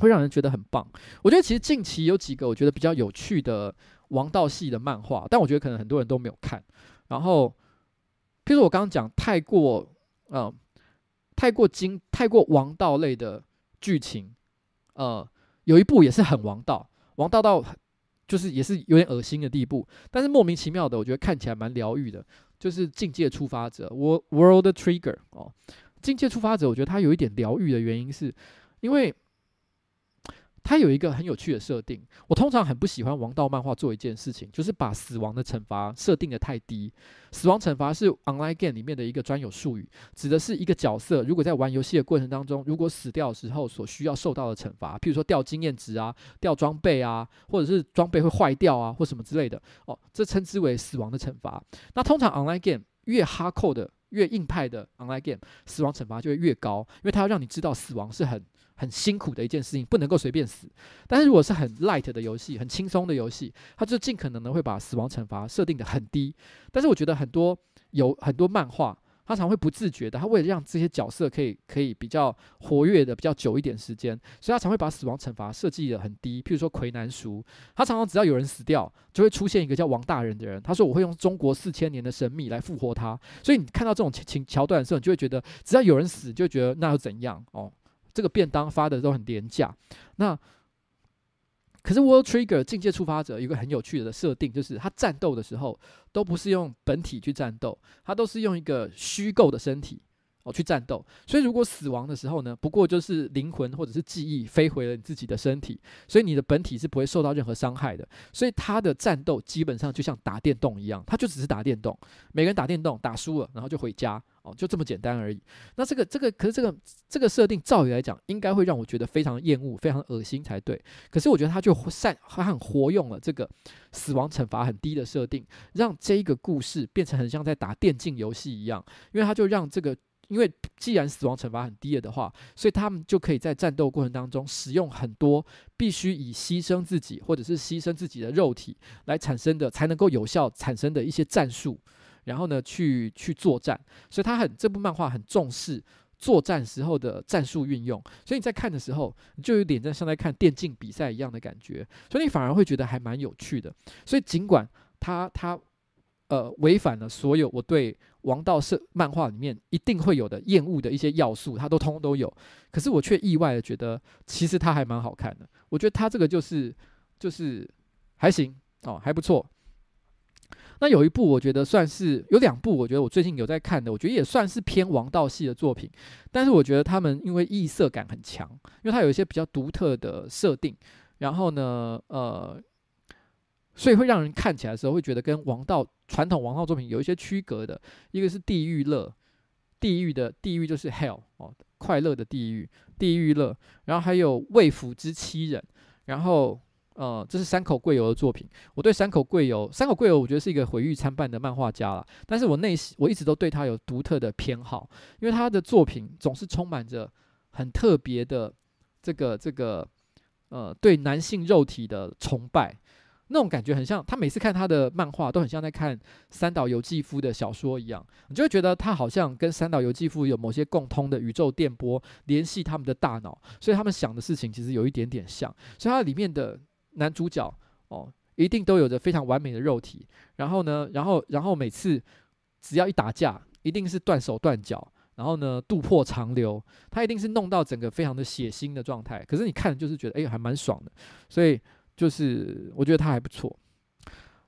会让人觉得很棒。我觉得其实近期有几个我觉得比较有趣的王道系的漫画，但我觉得可能很多人都没有看。然后，譬如我刚刚讲太过，嗯，太过精、太过王道类的剧情，呃，有一部也是很王道，王道到就是也是有点恶心的地步。但是莫名其妙的，我觉得看起来蛮疗愈的，就是《境界触发者》（World Trigger） 哦，《境界触发者》我觉得它有一点疗愈的原因是因为。它有一个很有趣的设定，我通常很不喜欢王道漫画做一件事情，就是把死亡的惩罚设定得太低。死亡惩罚是 online game 里面的一个专有术语，指的是一个角色如果在玩游戏的过程当中，如果死掉的时候所需要受到的惩罚，譬如说掉经验值啊、掉装备啊，或者是装备会坏掉啊，或什么之类的，哦，这称之为死亡的惩罚。那通常 online game 越哈扣的越硬派的 online game，死亡惩罚就会越高，因为它要让你知道死亡是很很辛苦的一件事情，不能够随便死。但是如果是很 light 的游戏，很轻松的游戏，它就尽可能的会把死亡惩罚设定的很低。但是我觉得很多有很多漫画。他常会不自觉的，他为了让这些角色可以可以比较活跃的比较久一点时间，所以他常会把死亡惩罚设计的很低。譬如说魁南叔，他常常只要有人死掉，就会出现一个叫王大人的人，他说我会用中国四千年的神秘来复活他。所以你看到这种情情桥段的时候，你就会觉得只要有人死，就会觉得那又怎样哦？这个便当发的都很廉价，那。可是《World Trigger》境界触发者有一个很有趣的设定，就是他战斗的时候都不是用本体去战斗，他都是用一个虚构的身体。哦，去战斗。所以如果死亡的时候呢，不过就是灵魂或者是记忆飞回了你自己的身体，所以你的本体是不会受到任何伤害的。所以他的战斗基本上就像打电动一样，他就只是打电动，每个人打电动打输了，然后就回家，哦，就这么简单而已。那这个这个，可是这个这个设定，照理来讲，应该会让我觉得非常厌恶、非常恶心才对。可是我觉得他就善，他很活用了这个死亡惩罚很低的设定，让这一个故事变成很像在打电竞游戏一样，因为他就让这个。因为既然死亡惩罚很低了的话，所以他们就可以在战斗过程当中使用很多必须以牺牲自己或者是牺牲自己的肉体来产生的，才能够有效产生的一些战术，然后呢去去作战。所以他很这部漫画很重视作战时候的战术运用，所以你在看的时候，你就有点在像在看电竞比赛一样的感觉，所以你反而会觉得还蛮有趣的。所以尽管他他。呃，违反了所有我对王道社漫画里面一定会有的厌恶的一些要素，它都通通都有。可是我却意外的觉得，其实它还蛮好看的。我觉得它这个就是就是还行哦，还不错。那有一部我觉得算是有两部，我觉得我最近有在看的，我觉得也算是偏王道系的作品。但是我觉得他们因为异色感很强，因为它有一些比较独特的设定，然后呢，呃。所以会让人看起来的时候会觉得跟王道传统王道作品有一些区隔的，一个是地狱乐，地狱的地狱就是 hell 哦，快乐的地狱，地狱乐，然后还有未府之妻人，然后呃，这是山口贵由的作品。我对山口贵由，山口贵由我觉得是一个毁誉参半的漫画家了，但是我内心我一直都对他有独特的偏好，因为他的作品总是充满着很特别的这个这个呃对男性肉体的崇拜。那种感觉很像，他每次看他的漫画都很像在看三岛由纪夫的小说一样，你就会觉得他好像跟三岛由纪夫有某些共通的宇宙电波联系他们的大脑，所以他们想的事情其实有一点点像。所以他里面的男主角哦，一定都有着非常完美的肉体，然后呢，然后然后每次只要一打架，一定是断手断脚，然后呢，肚破长流，他一定是弄到整个非常的血腥的状态。可是你看就是觉得，哎，还蛮爽的，所以。就是我觉得他还不错。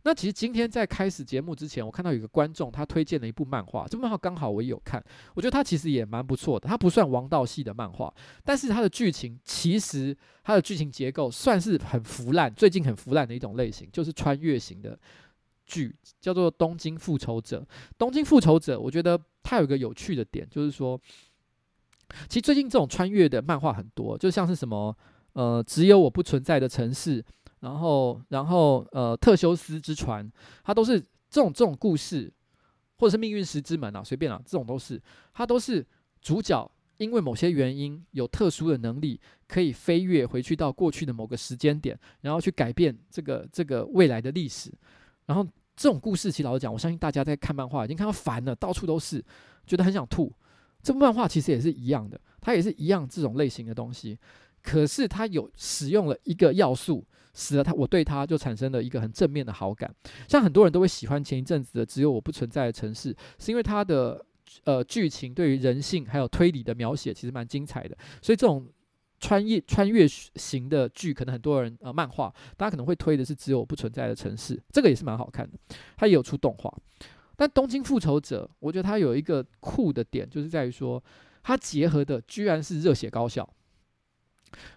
那其实今天在开始节目之前，我看到有个观众他推荐了一部漫画，这漫画刚好我也有看，我觉得它其实也蛮不错的。它不算王道系的漫画，但是它的剧情其实它的剧情结构算是很腐烂，最近很腐烂的一种类型，就是穿越型的剧，叫做《东京复仇者》。《东京复仇者》，我觉得它有一个有趣的点，就是说，其实最近这种穿越的漫画很多，就像是什么呃，只有我不存在的城市。然后，然后，呃，特修斯之船，它都是这种这种故事，或者是命运石之门啊，随便啊，这种都是，它都是主角因为某些原因有特殊的能力，可以飞跃回去到过去的某个时间点，然后去改变这个这个未来的历史。然后这种故事，其实老实讲，我相信大家在看漫画已经看到烦了，到处都是，觉得很想吐。这部漫画其实也是一样的，它也是一样这种类型的东西，可是它有使用了一个要素。使得他，我对他就产生了一个很正面的好感。像很多人都会喜欢前一阵子的《只有我不存在的城市》，是因为它的呃剧情对于人性还有推理的描写其实蛮精彩的。所以这种穿越穿越型的剧，可能很多人呃漫画，大家可能会推的是《只有我不存在的城市》，这个也是蛮好看的。它也有出动画，但《东京复仇者》，我觉得它有一个酷的点，就是在于说它结合的居然是热血高校。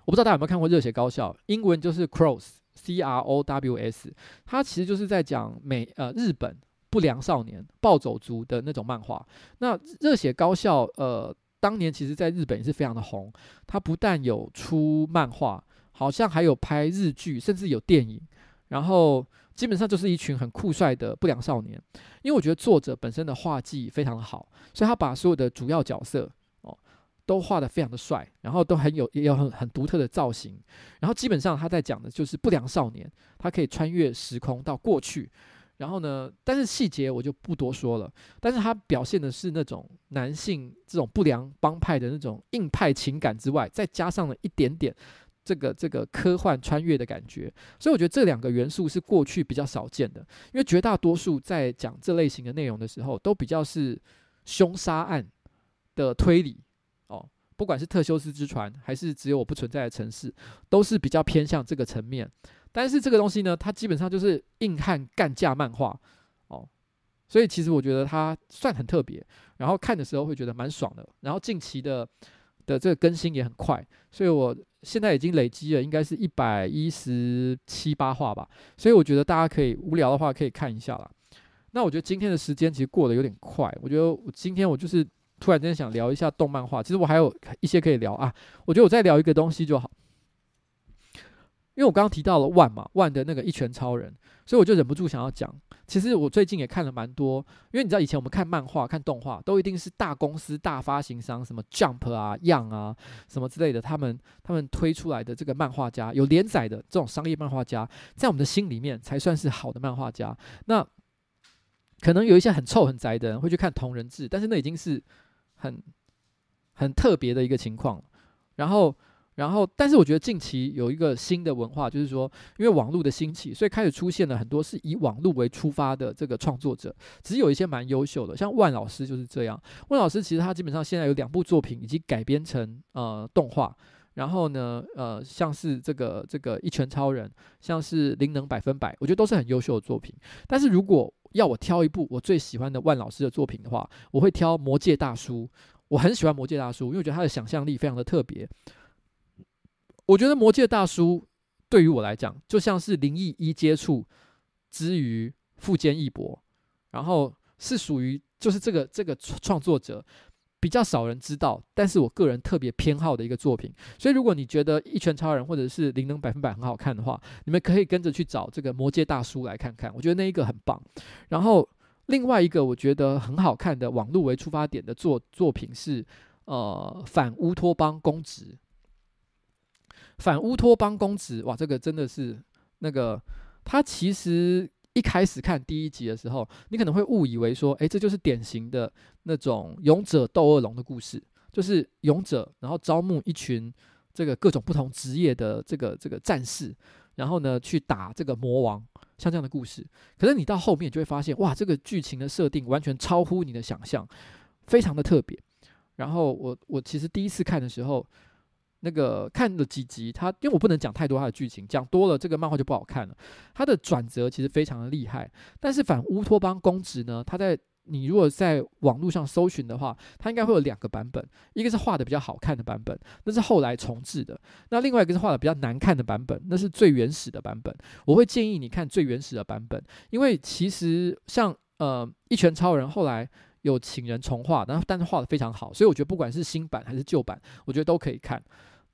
我不知道大家有没有看过《热血高校》，英文就是 Crows，C R O W S，它其实就是在讲美呃日本不良少年暴走族的那种漫画。那《热血高校》呃当年其实在日本也是非常的红，它不但有出漫画，好像还有拍日剧，甚至有电影。然后基本上就是一群很酷帅的不良少年。因为我觉得作者本身的画技非常的好，所以他把所有的主要角色都画得非常的帅，然后都很有也有很很独特的造型。然后基本上他在讲的就是不良少年，他可以穿越时空到过去。然后呢，但是细节我就不多说了。但是他表现的是那种男性这种不良帮派的那种硬派情感之外，再加上了一点点这个这个科幻穿越的感觉。所以我觉得这两个元素是过去比较少见的，因为绝大多数在讲这类型的内容的时候，都比较是凶杀案的推理哦，不管是特修斯之船还是只有我不存在的城市，都是比较偏向这个层面。但是这个东西呢，它基本上就是硬汉干架漫画哦，所以其实我觉得它算很特别，然后看的时候会觉得蛮爽的。然后近期的的这个更新也很快，所以我现在已经累积了应该是一百一十七八话吧，所以我觉得大家可以无聊的话可以看一下啦。那我觉得今天的时间其实过得有点快，我觉得我今天我就是突然间想聊一下动漫画，其实我还有一些可以聊啊，我觉得我再聊一个东西就好。因为我刚刚提到了万嘛，万的那个一拳超人，所以我就忍不住想要讲。其实我最近也看了蛮多，因为你知道以前我们看漫画、看动画，都一定是大公司、大发行商，什么 Jump 啊、Young 啊，什么之类的，他们他们推出来的这个漫画家，有连载的这种商业漫画家，在我们的心里面才算是好的漫画家。那可能有一些很臭很宅的人会去看同人志，但是那已经是很很特别的一个情况。然后。然后，但是我觉得近期有一个新的文化，就是说，因为网络的兴起，所以开始出现了很多是以网络为出发的这个创作者。只是有一些蛮优秀的，像万老师就是这样。万老师其实他基本上现在有两部作品已经改编成呃动画，然后呢，呃，像是这个这个一拳超人，像是灵能百分百，我觉得都是很优秀的作品。但是如果要我挑一部我最喜欢的万老师的作品的话，我会挑魔界大叔。我很喜欢魔界大叔，因为我觉得他的想象力非常的特别。我觉得《魔界大叔》对于我来讲，就像是灵异一接触之于富坚义博，然后是属于就是这个这个创作者比较少人知道，但是我个人特别偏好的一个作品。所以，如果你觉得《一拳超人》或者是《灵能百分百》很好看的话，你们可以跟着去找这个《魔戒大叔》来看看。我觉得那一个很棒。然后，另外一个我觉得很好看的网络为出发点的作作品是呃反乌托邦公职。反乌托邦公职，哇，这个真的是那个，他其实一开始看第一集的时候，你可能会误以为说，诶，这就是典型的那种勇者斗恶龙的故事，就是勇者然后招募一群这个各种不同职业的这个这个战士，然后呢去打这个魔王，像这样的故事。可是你到后面就会发现，哇，这个剧情的设定完全超乎你的想象，非常的特别。然后我我其实第一次看的时候。那个看了几集，他因为我不能讲太多他的剧情，讲多了这个漫画就不好看了。他的转折其实非常的厉害，但是反乌托邦公职呢，他在你如果在网络上搜寻的话，他应该会有两个版本，一个是画的比较好看的版本，那是后来重制的；那另外一个是画的比较难看的版本，那是最原始的版本。我会建议你看最原始的版本，因为其实像呃一拳超人后来有请人重画，然后但是画的非常好，所以我觉得不管是新版还是旧版，我觉得都可以看。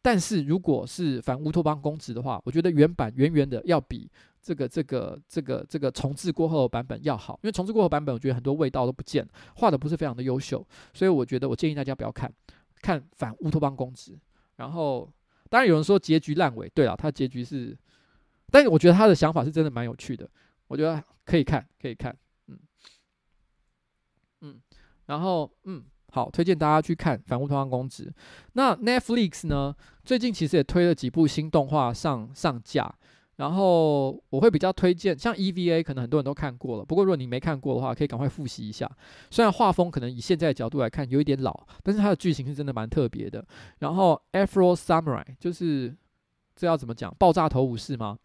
但是如果是反乌托邦公职的话，我觉得原版远远的要比这个这个这个这个重置过后的版本要好，因为重置过后版本我觉得很多味道都不见了，画的不是非常的优秀，所以我觉得我建议大家不要看，看反乌托邦公职。然后当然有人说结局烂尾，对了，他结局是，但是我觉得他的想法是真的蛮有趣的，我觉得可以看，可以看，嗯嗯，然后嗯。好，推荐大家去看《反乌托邦公职》。那 Netflix 呢？最近其实也推了几部新动画上上架，然后我会比较推荐，像 EVA，可能很多人都看过了。不过如果你没看过的话，可以赶快复习一下。虽然画风可能以现在的角度来看有一点老，但是它的剧情是真的蛮特别的。然后 Afro Samurai 就是这要怎么讲？爆炸头武士吗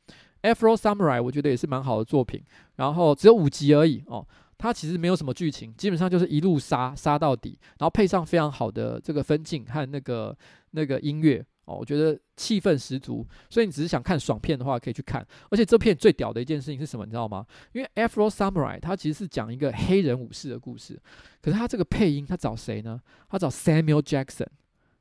？Afro Samurai 我觉得也是蛮好的作品。然后只有五集而已哦。它其实没有什么剧情，基本上就是一路杀杀到底，然后配上非常好的这个分镜和那个那个音乐哦，我觉得气氛十足。所以你只是想看爽片的话，可以去看。而且这片最屌的一件事情是什么，你知道吗？因为《Afro Samurai》它其实是讲一个黑人武士的故事，可是他这个配音他找谁呢？他找 Samuel Jackson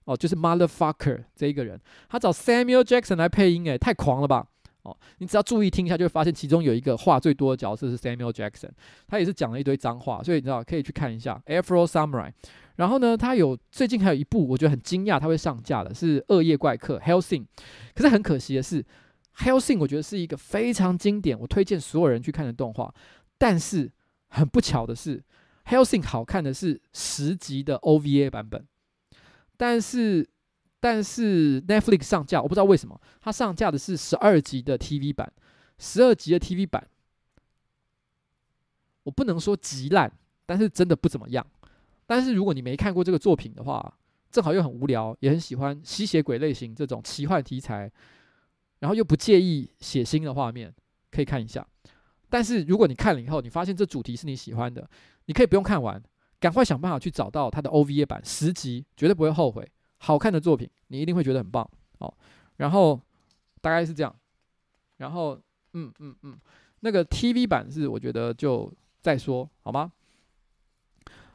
哦，就是 Motherfucker 这一个人，他找 Samuel Jackson 来配音，诶，太狂了吧！哦，你只要注意听一下，就会发现其中有一个话最多的角色是 Samuel Jackson，他也是讲了一堆脏话，所以你知道可以去看一下 Afro Samurai。然后呢，他有最近还有一部我觉得很惊讶，他会上架的是《恶夜怪客》Hellsing。可是很可惜的是，Hellsing 我觉得是一个非常经典，我推荐所有人去看的动画。但是很不巧的是，Hellsing 好看的是十集的 OVA 版本，但是。但是 Netflix 上架，我不知道为什么，它上架的是十二集的 TV 版，十二集的 TV 版，我不能说极烂，但是真的不怎么样。但是如果你没看过这个作品的话，正好又很无聊，也很喜欢吸血鬼类型这种奇幻题材，然后又不介意血腥的画面，可以看一下。但是如果你看了以后，你发现这主题是你喜欢的，你可以不用看完，赶快想办法去找到它的 OVA 版，十集绝对不会后悔。好看的作品，你一定会觉得很棒哦。然后大概是这样，然后嗯嗯嗯，那个 TV 版是我觉得就再说好吗？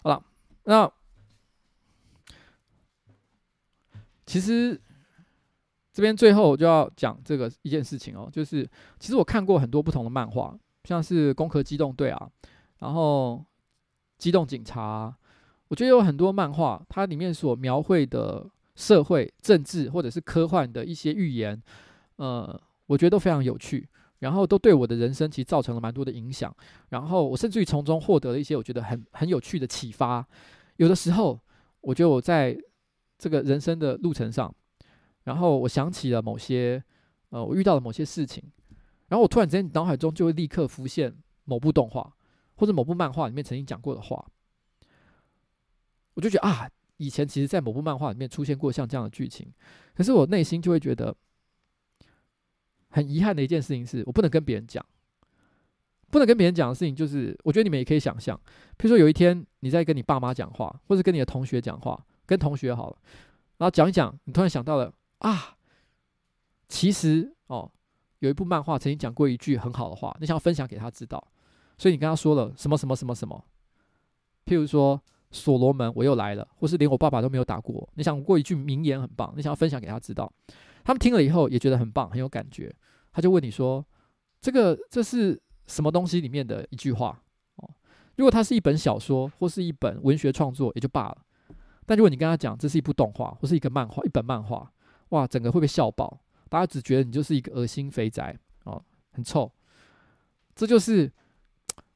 好了，那其实这边最后我就要讲这个一件事情哦，就是其实我看过很多不同的漫画，像是《攻壳机动队》啊，然后《机动警察》。我觉得有很多漫画，它里面所描绘的社会、政治或者是科幻的一些预言，呃，我觉得都非常有趣，然后都对我的人生其实造成了蛮多的影响。然后我甚至于从中获得了一些我觉得很很有趣的启发。有的时候，我觉得我在这个人生的路程上，然后我想起了某些，呃，我遇到了某些事情，然后我突然之间脑海中就会立刻浮现某部动画或者某部漫画里面曾经讲过的话。我就觉得啊，以前其实，在某部漫画里面出现过像这样的剧情，可是我内心就会觉得很遗憾的一件事情是，我不能跟别人讲，不能跟别人讲的事情就是，我觉得你们也可以想象，譬如说有一天你在跟你爸妈讲话，或者跟你的同学讲话，跟同学好了，然后讲一讲，你突然想到了啊，其实哦，有一部漫画曾经讲过一句很好的话，你想要分享给他知道，所以你跟他说了什么什么什么什么，譬如说。所罗门，我又来了，或是连我爸爸都没有打过。你想过一句名言很棒，你想要分享给他知道，他们听了以后也觉得很棒，很有感觉。他就问你说：“这个这是什么东西里面的一句话？”哦，如果它是一本小说或是一本文学创作也就罢了，但如果你跟他讲这是一部动画或是一个漫画、一本漫画，哇，整个会被笑爆，大家只觉得你就是一个恶心肥宅哦，很臭。这就是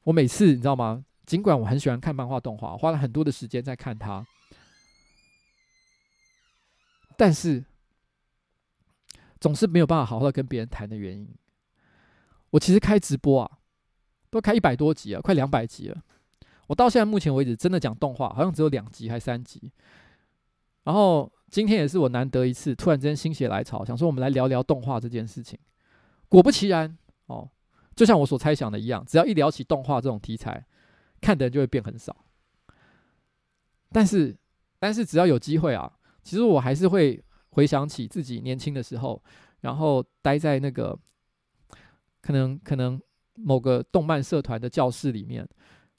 我每次你知道吗？尽管我很喜欢看漫画动画，花了很多的时间在看它，但是总是没有办法好好的跟别人谈的原因。我其实开直播啊，都开一百多集了，快两百集了。我到现在目前为止，真的讲动画好像只有两集还三集。然后今天也是我难得一次，突然之间心血来潮，想说我们来聊聊动画这件事情。果不其然，哦，就像我所猜想的一样，只要一聊起动画这种题材。看的人就会变很少，但是，但是只要有机会啊，其实我还是会回想起自己年轻的时候，然后待在那个可能可能某个动漫社团的教室里面，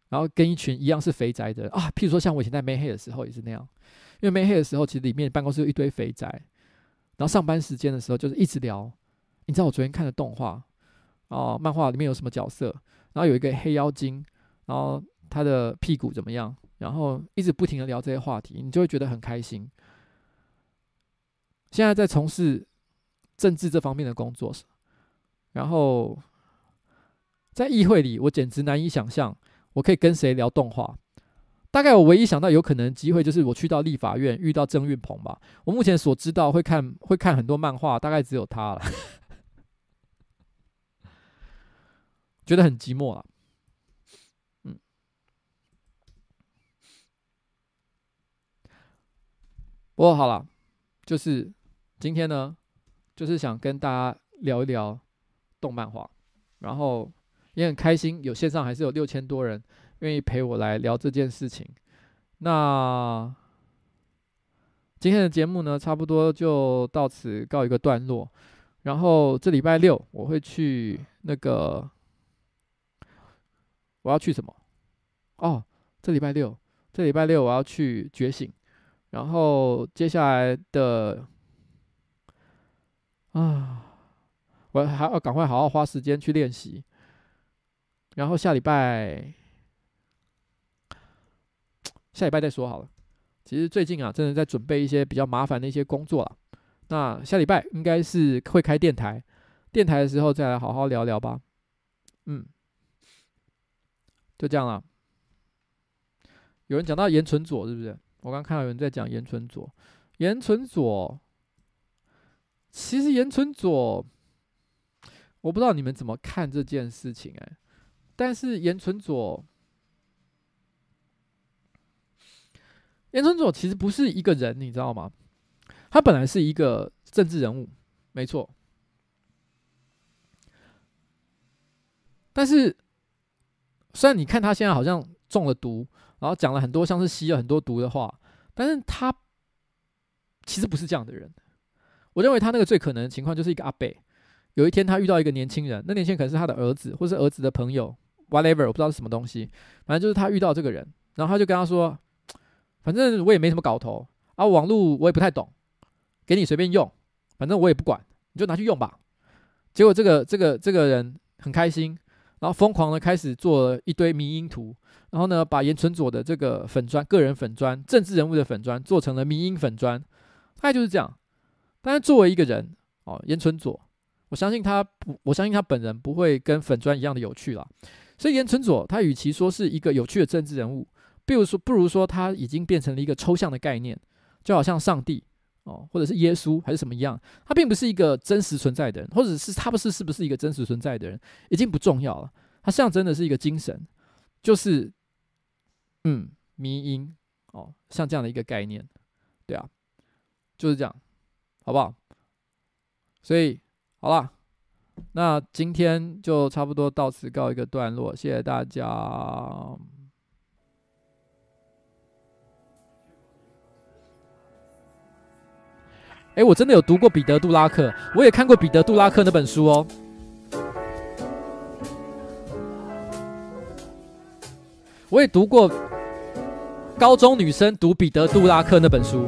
然后跟一群一样是肥宅的啊，譬如说像我以前在美黑的时候也是那样，因为美黑的时候其实里面办公室有一堆肥宅，然后上班时间的时候就是一直聊，你知道我昨天看的动画哦，漫画里面有什么角色，然后有一个黑妖精，然后。他的屁股怎么样？然后一直不停的聊这些话题，你就会觉得很开心。现在在从事政治这方面的工作，然后在议会里，我简直难以想象我可以跟谁聊动画。大概我唯一想到有可能机会，就是我去到立法院遇到郑运鹏吧。我目前所知道会看会看很多漫画，大概只有他了。觉得很寂寞了。不过好了，就是今天呢，就是想跟大家聊一聊动漫画，然后也很开心，有线上还是有六千多人愿意陪我来聊这件事情。那今天的节目呢，差不多就到此告一个段落。然后这礼拜六我会去那个，我要去什么？哦，这礼拜六，这礼拜六我要去觉醒。然后接下来的啊，我还要赶快好好花时间去练习。然后下礼拜，下礼拜再说好了。其实最近啊，真的在准备一些比较麻烦的一些工作了。那下礼拜应该是会开电台，电台的时候再来好好聊聊吧。嗯，就这样了。有人讲到严纯左，是不是？我刚看到有人在讲严纯左，严纯左。其实严纯左，我不知道你们怎么看这件事情哎。但是严纯左，严纯左其实不是一个人，你知道吗？他本来是一个政治人物，没错。但是虽然你看他现在好像中了毒。然后讲了很多像是吸了很多毒的话，但是他其实不是这样的人。我认为他那个最可能的情况就是一个阿伯，有一天他遇到一个年轻人，那年轻人可能是他的儿子，或是儿子的朋友，whatever，我不知道是什么东西，反正就是他遇到这个人，然后他就跟他说，反正我也没什么搞头啊，网络我也不太懂，给你随便用，反正我也不管，你就拿去用吧。结果这个这个这个人很开心。然后疯狂的开始做一堆迷因图，然后呢，把严纯左的这个粉砖、个人粉砖、政治人物的粉砖做成了迷因粉砖，大概就是这样。但是作为一个人哦，严纯左，我相信他不，我相信他本人不会跟粉砖一样的有趣啦。所以严纯左他与其说是一个有趣的政治人物，比如说不如说他已经变成了一个抽象的概念，就好像上帝哦，或者是耶稣还是什么一样，他并不是一个真实存在的人，或者是他不是是不是一个真实存在的人，已经不重要了。他象征的是一个精神，就是嗯，迷因哦，像这样的一个概念，对啊，就是这样，好不好？所以好了，那今天就差不多到此告一个段落，谢谢大家。哎，我真的有读过彼得·杜拉克，我也看过彼得·杜拉克那本书哦。我也读过高中女生读彼得·杜拉克那本书。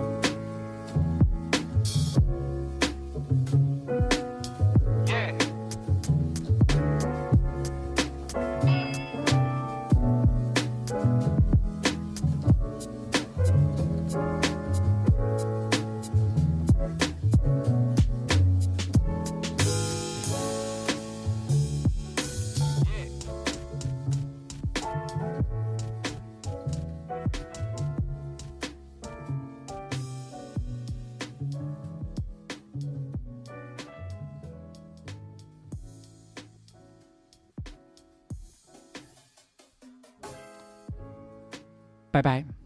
拜拜。